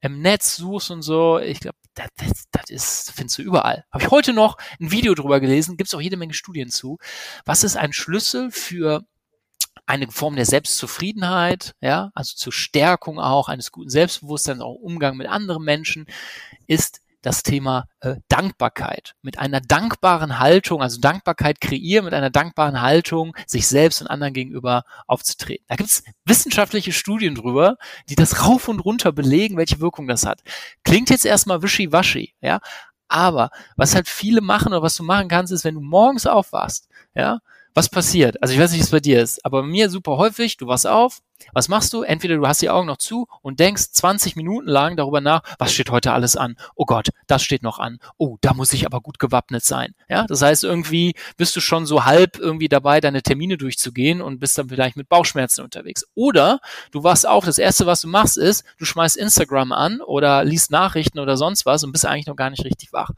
im Netz suchst und so, ich glaube, das, das, das ist, findest du überall. Habe ich heute noch ein Video drüber gelesen, gibt es auch jede Menge Studien zu. Was ist ein Schlüssel für eine Form der Selbstzufriedenheit, ja, also zur Stärkung auch eines guten Selbstbewusstseins, auch Umgang mit anderen Menschen, ist das Thema äh, Dankbarkeit. Mit einer dankbaren Haltung, also Dankbarkeit kreieren, mit einer dankbaren Haltung, sich selbst und anderen gegenüber aufzutreten. Da gibt es wissenschaftliche Studien drüber, die das rauf und runter belegen, welche Wirkung das hat. Klingt jetzt erstmal wischiwaschi, ja, aber was halt viele machen oder was du machen kannst, ist, wenn du morgens aufwachst, ja, was passiert? Also ich weiß nicht, wie es bei dir ist, aber bei mir super häufig, du wachst auf, was machst du? Entweder du hast die Augen noch zu und denkst 20 Minuten lang darüber nach, was steht heute alles an? Oh Gott, das steht noch an. Oh, da muss ich aber gut gewappnet sein. Ja, das heißt, irgendwie bist du schon so halb irgendwie dabei, deine Termine durchzugehen und bist dann vielleicht mit Bauchschmerzen unterwegs. Oder du wachst auf, das erste, was du machst, ist, du schmeißt Instagram an oder liest Nachrichten oder sonst was und bist eigentlich noch gar nicht richtig wach.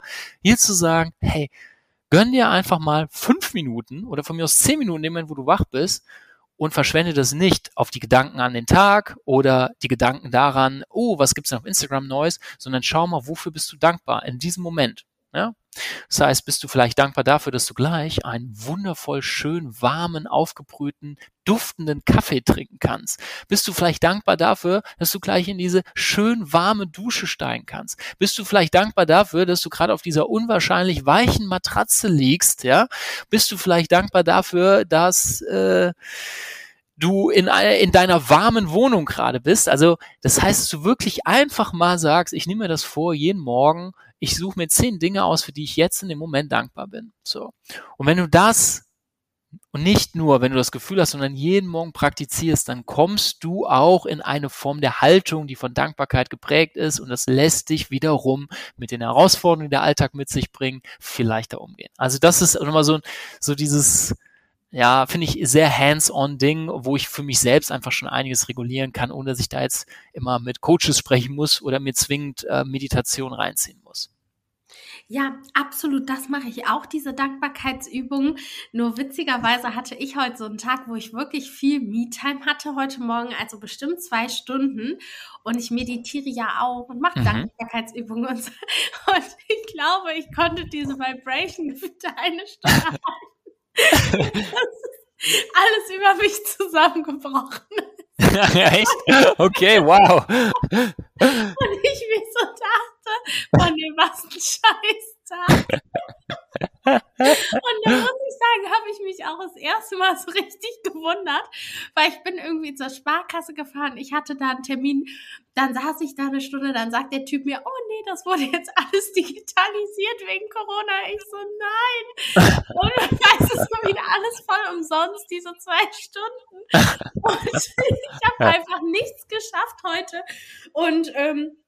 Hier zu sagen, hey, Gönn dir einfach mal fünf Minuten oder von mir aus zehn Minuten, in dem Moment, wo du wach bist, und verschwende das nicht auf die Gedanken an den Tag oder die Gedanken daran, oh, was gibt's denn auf Instagram Neues, sondern schau mal, wofür bist du dankbar in diesem Moment. Ja? Das heißt, bist du vielleicht dankbar dafür, dass du gleich einen wundervoll schön warmen, aufgebrühten, duftenden Kaffee trinken kannst? Bist du vielleicht dankbar dafür, dass du gleich in diese schön warme Dusche steigen kannst? Bist du vielleicht dankbar dafür, dass du gerade auf dieser unwahrscheinlich weichen Matratze liegst? Ja? Bist du vielleicht dankbar dafür, dass äh, du in, in deiner warmen Wohnung gerade bist. Also das heißt, dass du wirklich einfach mal sagst, ich nehme mir das vor, jeden Morgen, ich suche mir zehn Dinge aus, für die ich jetzt in dem Moment dankbar bin. So. Und wenn du das und nicht nur, wenn du das Gefühl hast, sondern jeden Morgen praktizierst, dann kommst du auch in eine Form der Haltung, die von Dankbarkeit geprägt ist und das lässt dich wiederum mit den Herausforderungen, die der Alltag mit sich bringt, viel leichter umgehen. Also das ist nochmal so, so dieses, ja, finde ich sehr hands-on Ding, wo ich für mich selbst einfach schon einiges regulieren kann, ohne dass ich da jetzt immer mit Coaches sprechen muss oder mir zwingend äh, Meditation reinziehen muss. Ja, absolut. Das mache ich auch, diese Dankbarkeitsübungen. Nur witzigerweise hatte ich heute so einen Tag, wo ich wirklich viel Me-Time hatte heute Morgen, also bestimmt zwei Stunden. Und ich meditiere ja auch und mache mhm. Dankbarkeitsübungen und, und ich glaube, ich konnte diese Vibration für eine Stunde halten. Alles über mich zusammengebrochen. Echt? Okay, wow. Und ich mir so dachte, von dem was ein Scheißtag. Und da muss ich sagen, habe ich mich auch das erste Mal so richtig gewundert, weil ich bin irgendwie zur Sparkasse gefahren. Ich hatte da einen Termin, dann saß ich da eine Stunde, dann sagt der Typ mir, oh nee, das wurde jetzt alles digitalisiert wegen Corona. Ich so, nein. Und dann heißt es nur wieder alles voll umsonst, diese zwei Stunden. Und ich habe einfach nichts geschafft heute. Und ähm,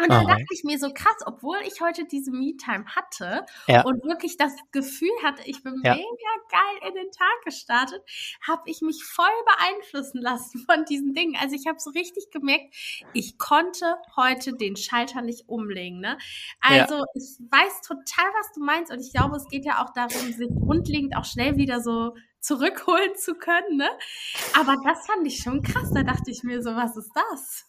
und dann dachte ich mir so krass, obwohl ich heute diese Me-Time hatte ja. und wirklich das Gefühl hatte, ich bin ja. mega geil in den Tag gestartet, habe ich mich voll beeinflussen lassen von diesen Dingen. Also ich habe so richtig gemerkt, ich konnte heute den Schalter nicht umlegen. Ne? Also ja. ich weiß total, was du meinst und ich glaube, es geht ja auch darum, sich grundlegend auch schnell wieder so zurückholen zu können. Ne? Aber das fand ich schon krass. Da dachte ich mir so, was ist das?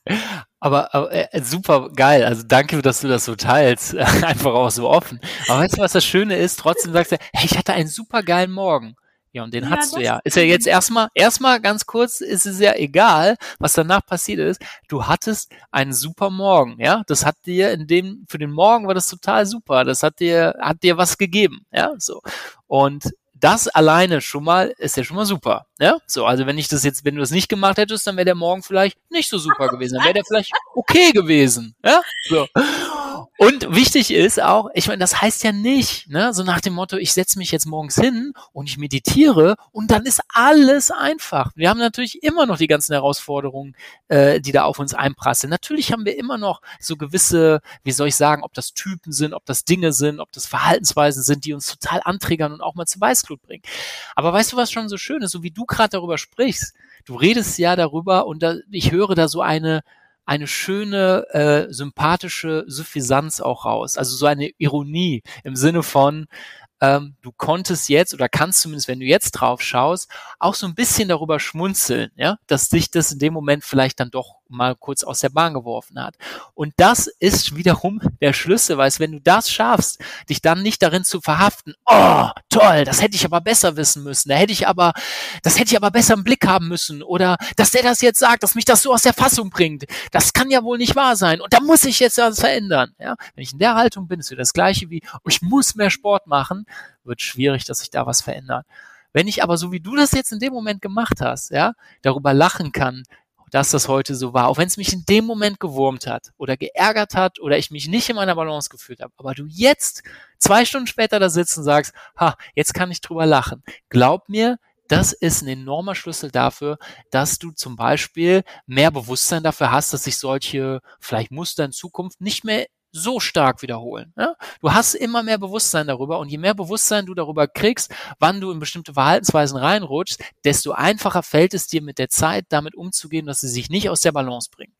Aber, aber äh, super geil. Also danke, dass du das so teilst. Einfach auch so offen. Aber weißt du, was das Schöne ist? Trotzdem sagst du, hey, ich hatte einen super geilen Morgen. Ja, und den ja, hattest du ja. Ist ja jetzt erstmal, erstmal ganz kurz, ist es ja egal, was danach passiert ist. Du hattest einen super Morgen, ja. Das hat dir in dem, für den Morgen war das total super. Das hat dir, hat dir was gegeben, ja, so. Und das alleine schon mal ist ja schon mal super. Ja? So, also wenn ich das jetzt, wenn du das nicht gemacht hättest, dann wäre der Morgen vielleicht nicht so super gewesen. Dann wäre der vielleicht okay gewesen. Ja? So. Und wichtig ist auch, ich meine, das heißt ja nicht, ne, so nach dem Motto, ich setze mich jetzt morgens hin und ich meditiere und dann ist alles einfach. Wir haben natürlich immer noch die ganzen Herausforderungen, äh, die da auf uns einprasseln. Natürlich haben wir immer noch so gewisse, wie soll ich sagen, ob das Typen sind, ob das Dinge sind, ob das Verhaltensweisen sind, die uns total anträgern und auch mal zu Weißglut bringen. Aber weißt du, was schon so schön ist, so wie du gerade darüber sprichst, du redest ja darüber und da, ich höre da so eine eine schöne, äh, sympathische Suffisanz auch raus. Also so eine Ironie im Sinne von, ähm, du konntest jetzt oder kannst zumindest, wenn du jetzt drauf schaust, auch so ein bisschen darüber schmunzeln, ja, dass dich das in dem Moment vielleicht dann doch mal kurz aus der Bahn geworfen hat. Und das ist wiederum der Schlüssel, weil wenn du das schaffst, dich dann nicht darin zu verhaften, oh, toll, das hätte ich aber besser wissen müssen, da hätte ich aber, das hätte ich aber besser im Blick haben müssen oder dass der das jetzt sagt, dass mich das so aus der Fassung bringt, das kann ja wohl nicht wahr sein und da muss ich jetzt was verändern. Ja? Wenn ich in der Haltung bin, ist wieder das gleiche wie, oh, ich muss mehr Sport machen, wird schwierig, dass sich da was verändert. Wenn ich aber so wie du das jetzt in dem Moment gemacht hast, ja, darüber lachen kann, dass das heute so war, auch wenn es mich in dem Moment gewurmt hat oder geärgert hat oder ich mich nicht in meiner Balance gefühlt habe, aber du jetzt zwei Stunden später da sitzt und sagst, ha, jetzt kann ich drüber lachen. Glaub mir, das ist ein enormer Schlüssel dafür, dass du zum Beispiel mehr Bewusstsein dafür hast, dass sich solche vielleicht Muster in Zukunft nicht mehr so stark wiederholen. Ja? Du hast immer mehr Bewusstsein darüber und je mehr Bewusstsein du darüber kriegst, wann du in bestimmte Verhaltensweisen reinrutschst, desto einfacher fällt es dir mit der Zeit damit umzugehen, dass sie sich nicht aus der Balance bringen.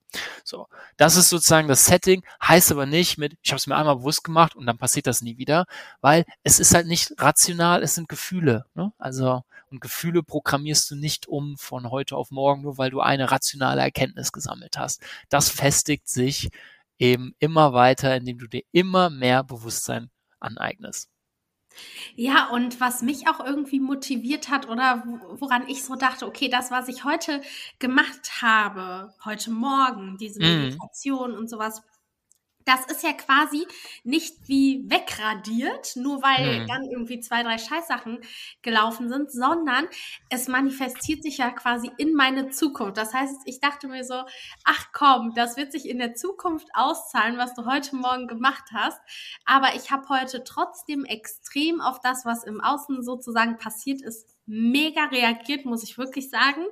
So, das ist sozusagen das Setting, heißt aber nicht mit, ich habe es mir einmal bewusst gemacht und dann passiert das nie wieder, weil es ist halt nicht rational, es sind Gefühle. Ne? Also und Gefühle programmierst du nicht um von heute auf morgen, nur weil du eine rationale Erkenntnis gesammelt hast. Das festigt sich eben immer weiter, indem du dir immer mehr Bewusstsein aneignest. Ja, und was mich auch irgendwie motiviert hat oder woran ich so dachte, okay, das, was ich heute gemacht habe, heute Morgen, diese mhm. Meditation mm. und sowas, das ist ja quasi nicht wie wegradiert, nur weil mhm. dann irgendwie zwei, drei Scheißsachen gelaufen sind, sondern es manifestiert sich ja quasi in meine Zukunft. Das heißt, ich dachte mir so, ach komm, das wird sich in der Zukunft auszahlen, was du heute Morgen gemacht hast. Aber ich habe heute trotzdem extrem auf das, was im Außen sozusagen passiert ist, mega reagiert, muss ich wirklich sagen.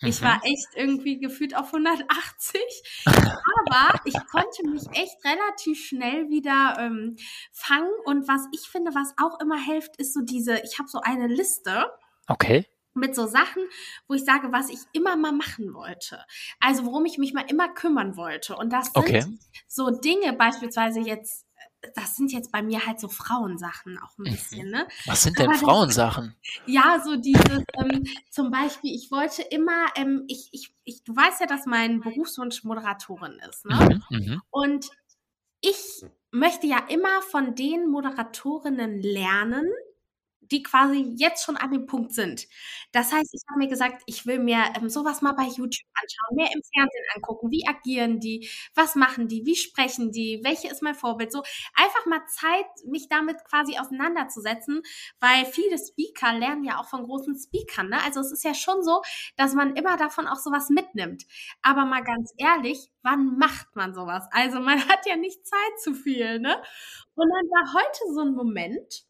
Mhm. Ich war echt irgendwie gefühlt auf 180. Aber ich konnte mich echt relativ schnell wieder ähm, fangen. Und was ich finde, was auch immer hilft, ist so diese, ich habe so eine Liste. Okay mit so Sachen, wo ich sage, was ich immer mal machen wollte. Also worum ich mich mal immer kümmern wollte. Und das sind okay. so Dinge, beispielsweise jetzt das sind jetzt bei mir halt so Frauensachen auch ein mhm. bisschen, ne? Was sind denn Aber Frauensachen? Das, ja, so dieses, ähm, zum Beispiel, ich wollte immer, ähm, ich, ich, ich, du weißt ja, dass mein Berufswunsch Moderatorin ist, ne? Mhm, mhm. Und ich möchte ja immer von den Moderatorinnen lernen, die quasi jetzt schon an dem Punkt sind. Das heißt, ich habe mir gesagt, ich will mir ähm, sowas mal bei YouTube anschauen, mehr im Fernsehen angucken. Wie agieren die? Was machen die? Wie sprechen die? Welche ist mein Vorbild? So einfach mal Zeit, mich damit quasi auseinanderzusetzen, weil viele Speaker lernen ja auch von großen Speakern. Ne? Also es ist ja schon so, dass man immer davon auch sowas mitnimmt. Aber mal ganz ehrlich, wann macht man sowas? Also man hat ja nicht Zeit zu viel. Ne? Und dann war heute so ein Moment,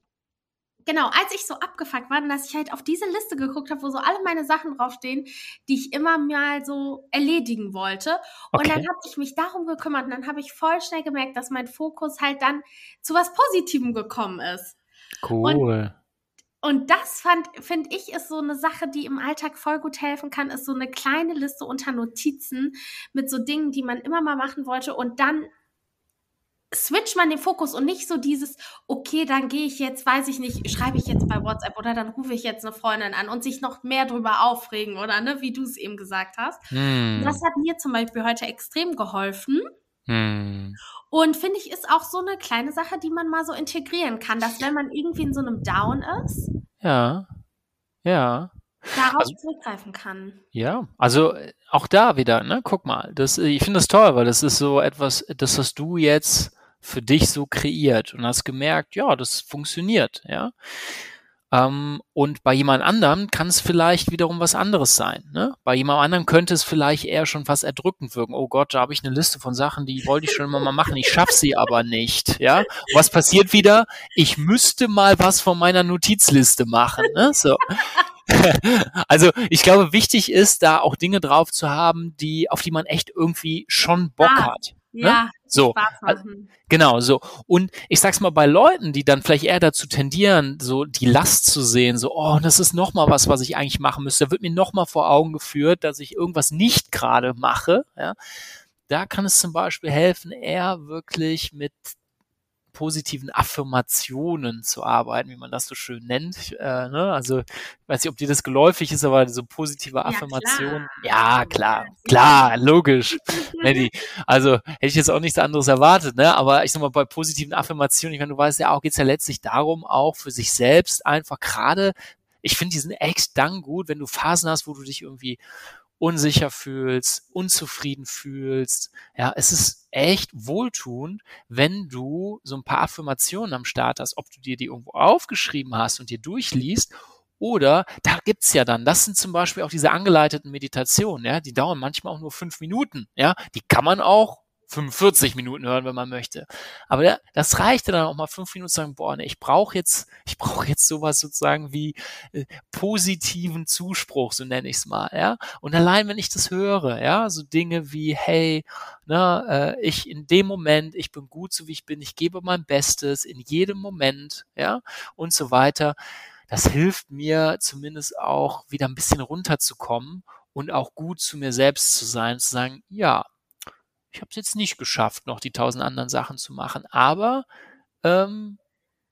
genau, als ich so abgefuckt war, dass ich halt auf diese Liste geguckt habe, wo so alle meine Sachen draufstehen, die ich immer mal so erledigen wollte. Okay. Und dann habe ich mich darum gekümmert und dann habe ich voll schnell gemerkt, dass mein Fokus halt dann zu was Positivem gekommen ist. Cool. Und, und das fand, finde ich, ist so eine Sache, die im Alltag voll gut helfen kann, ist so eine kleine Liste unter Notizen mit so Dingen, die man immer mal machen wollte und dann switcht man den Fokus und nicht so dieses, okay, dann gehe ich jetzt, weiß ich nicht, schreibe ich jetzt bei WhatsApp oder dann rufe ich jetzt eine Freundin an und sich noch mehr drüber aufregen oder ne, wie du es eben gesagt hast. Hm. Das hat mir zum Beispiel heute extrem geholfen. Hm. Und finde ich, ist auch so eine kleine Sache, die man mal so integrieren kann, dass wenn man irgendwie in so einem Down ist. Ja. Ja. Darauf also, zurückgreifen kann. Ja, also äh, auch da wieder, ne, guck mal, das, ich finde das toll, weil das ist so etwas, das hast du jetzt für dich so kreiert und hast gemerkt, ja, das funktioniert, ja. Ähm, und bei jemand anderem kann es vielleicht wiederum was anderes sein. Ne? Bei jemand anderem könnte es vielleicht eher schon fast erdrückend wirken. Oh Gott, da habe ich eine Liste von Sachen, die wollte ich schon immer mal machen, ich schaffe sie aber nicht. Ja, was passiert wieder? Ich müsste mal was von meiner Notizliste machen. Ne? So. also ich glaube, wichtig ist, da auch Dinge drauf zu haben, die auf die man echt irgendwie schon Bock ah. hat. Ne? Ja, so. Genau, so. Und ich sag's mal bei Leuten, die dann vielleicht eher dazu tendieren, so die Last zu sehen, so, oh, das ist nochmal was, was ich eigentlich machen müsste. Da wird mir nochmal vor Augen geführt, dass ich irgendwas nicht gerade mache, ja. Da kann es zum Beispiel helfen, eher wirklich mit positiven Affirmationen zu arbeiten, wie man das so schön nennt. Äh, ne? Also ich weiß nicht, ob dir das geläufig ist, aber so positive Affirmationen. Ja, klar, klar, klar logisch. also hätte ich jetzt auch nichts anderes erwartet, ne? Aber ich sag mal, bei positiven Affirmationen, ich meine, du weißt ja auch, geht's ja letztlich darum, auch für sich selbst einfach gerade, ich finde, die sind echt dann gut, wenn du Phasen hast, wo du dich irgendwie unsicher fühlst, unzufrieden fühlst. Ja, es ist echt wohltuend, wenn du so ein paar Affirmationen am Start hast, ob du dir die irgendwo aufgeschrieben hast und dir durchliest oder da gibt's ja dann, das sind zum Beispiel auch diese angeleiteten Meditationen, ja, die dauern manchmal auch nur fünf Minuten, ja, die kann man auch 45 Minuten hören, wenn man möchte. Aber das reichte dann auch mal fünf Minuten zu sagen, boah, nee, ich brauche jetzt, ich brauche jetzt sowas sozusagen wie äh, positiven Zuspruch, so nenne ich es mal, ja. Und allein, wenn ich das höre, ja, so Dinge wie, hey, ne, äh, ich in dem Moment, ich bin gut so wie ich bin, ich gebe mein Bestes in jedem Moment, ja, und so weiter. Das hilft mir zumindest auch wieder ein bisschen runterzukommen und auch gut zu mir selbst zu sein, zu sagen, ja, ich habe es jetzt nicht geschafft, noch die tausend anderen Sachen zu machen, aber ähm,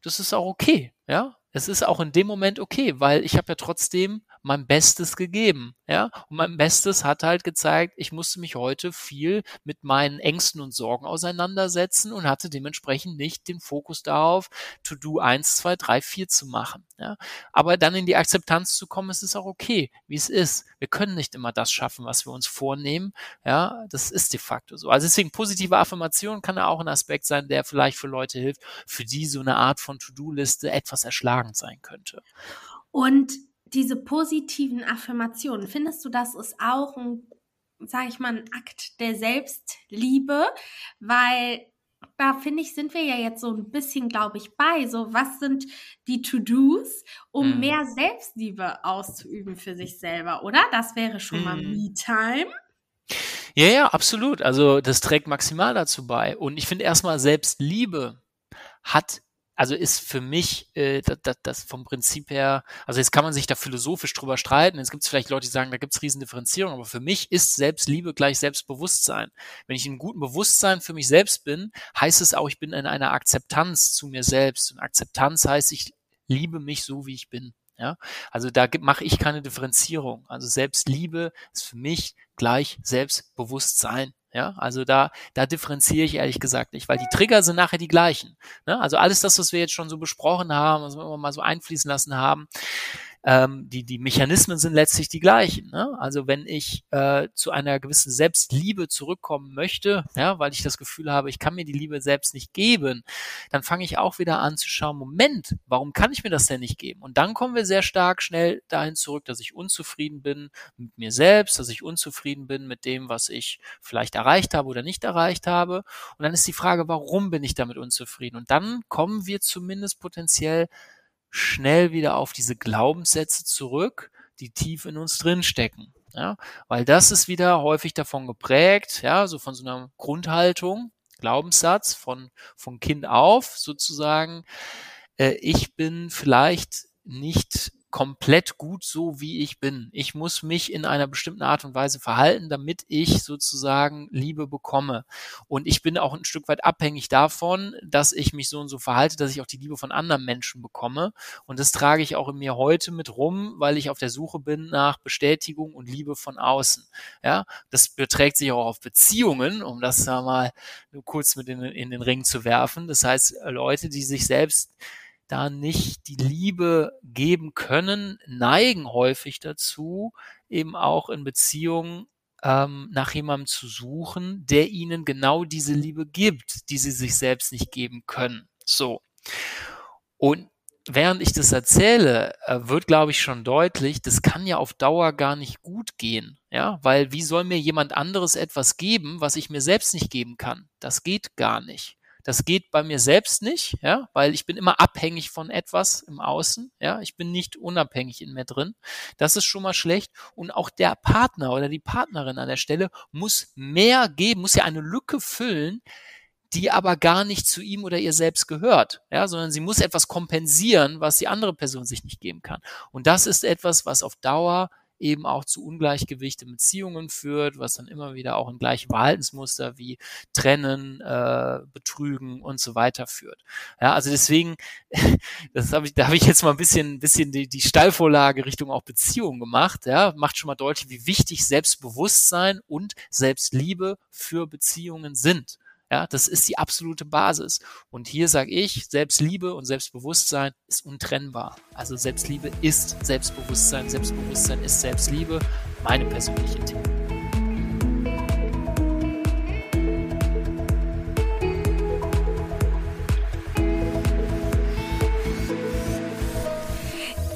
das ist auch okay, ja. Es ist auch in dem Moment okay, weil ich habe ja trotzdem mein Bestes gegeben, ja. Und mein Bestes hat halt gezeigt, ich musste mich heute viel mit meinen Ängsten und Sorgen auseinandersetzen und hatte dementsprechend nicht den Fokus darauf, To Do 1, 2, 3, 4 zu machen, ja. Aber dann in die Akzeptanz zu kommen, es ist auch okay, wie es ist. Wir können nicht immer das schaffen, was wir uns vornehmen, ja. Das ist de facto so. Also deswegen positive Affirmation kann ja auch ein Aspekt sein, der vielleicht für Leute hilft, für die so eine Art von To-Do-Liste etwas erschlagend sein könnte. Und diese positiven Affirmationen, findest du, das ist auch ein, sage ich mal, ein Akt der Selbstliebe? Weil da finde ich, sind wir ja jetzt so ein bisschen, glaube ich, bei. So, was sind die To-Dos, um mm. mehr Selbstliebe auszuüben für sich selber, oder? Das wäre schon mm. mal mhm. Me-Time. Ja, ja, absolut. Also das trägt maximal dazu bei. Und ich finde erstmal Selbstliebe hat also ist für mich äh, das, das vom Prinzip her, also jetzt kann man sich da philosophisch drüber streiten. Es gibt vielleicht Leute, die sagen, da gibt es Riesendifferenzierung, aber für mich ist Selbstliebe gleich Selbstbewusstsein. Wenn ich in gutem Bewusstsein für mich selbst bin, heißt es auch, ich bin in einer Akzeptanz zu mir selbst. Und Akzeptanz heißt, ich liebe mich so, wie ich bin. Ja, also da mache ich keine Differenzierung. Also Selbstliebe ist für mich gleich Selbstbewusstsein. Ja, also da, da differenziere ich ehrlich gesagt nicht, weil die Trigger sind nachher die gleichen. Ne? Also alles das, was wir jetzt schon so besprochen haben, was wir mal so einfließen lassen haben, ähm, die, die Mechanismen sind letztlich die gleichen. Ne? Also wenn ich äh, zu einer gewissen Selbstliebe zurückkommen möchte, ja, weil ich das Gefühl habe, ich kann mir die Liebe selbst nicht geben, dann fange ich auch wieder an zu schauen, Moment, warum kann ich mir das denn nicht geben? Und dann kommen wir sehr stark schnell dahin zurück, dass ich unzufrieden bin mit mir selbst, dass ich unzufrieden bin mit dem, was ich vielleicht erreicht habe oder nicht erreicht habe. Und dann ist die Frage, warum bin ich damit unzufrieden? Und dann kommen wir zumindest potenziell schnell wieder auf diese Glaubenssätze zurück, die tief in uns drin stecken. Ja, weil das ist wieder häufig davon geprägt, ja, so von so einer Grundhaltung, Glaubenssatz von, von Kind auf sozusagen. Äh, ich bin vielleicht nicht komplett gut so, wie ich bin. Ich muss mich in einer bestimmten Art und Weise verhalten, damit ich sozusagen Liebe bekomme. Und ich bin auch ein Stück weit abhängig davon, dass ich mich so und so verhalte, dass ich auch die Liebe von anderen Menschen bekomme. Und das trage ich auch in mir heute mit rum, weil ich auf der Suche bin nach Bestätigung und Liebe von außen. Ja, das beträgt sich auch auf Beziehungen, um das da mal nur kurz mit in, in den Ring zu werfen. Das heißt, Leute, die sich selbst da nicht die Liebe geben können, neigen häufig dazu, eben auch in Beziehungen ähm, nach jemandem zu suchen, der ihnen genau diese Liebe gibt, die sie sich selbst nicht geben können. So. Und während ich das erzähle, äh, wird, glaube ich, schon deutlich, das kann ja auf Dauer gar nicht gut gehen. Ja, weil wie soll mir jemand anderes etwas geben, was ich mir selbst nicht geben kann? Das geht gar nicht. Das geht bei mir selbst nicht, ja, weil ich bin immer abhängig von etwas im Außen, ja. Ich bin nicht unabhängig in mir drin. Das ist schon mal schlecht. Und auch der Partner oder die Partnerin an der Stelle muss mehr geben, muss ja eine Lücke füllen, die aber gar nicht zu ihm oder ihr selbst gehört, ja, sondern sie muss etwas kompensieren, was die andere Person sich nicht geben kann. Und das ist etwas, was auf Dauer eben auch zu Ungleichgewicht in Beziehungen führt, was dann immer wieder auch in gleiche Verhaltensmuster wie Trennen, äh, Betrügen und so weiter führt. Ja, also deswegen, das habe ich, da habe ich jetzt mal ein bisschen, bisschen die, die Stallvorlage Richtung auch Beziehungen gemacht. Ja, macht schon mal deutlich, wie wichtig Selbstbewusstsein und Selbstliebe für Beziehungen sind. Ja, das ist die absolute Basis. Und hier sage ich, Selbstliebe und Selbstbewusstsein ist untrennbar. Also Selbstliebe ist Selbstbewusstsein, Selbstbewusstsein ist Selbstliebe. Meine persönliche Theorie.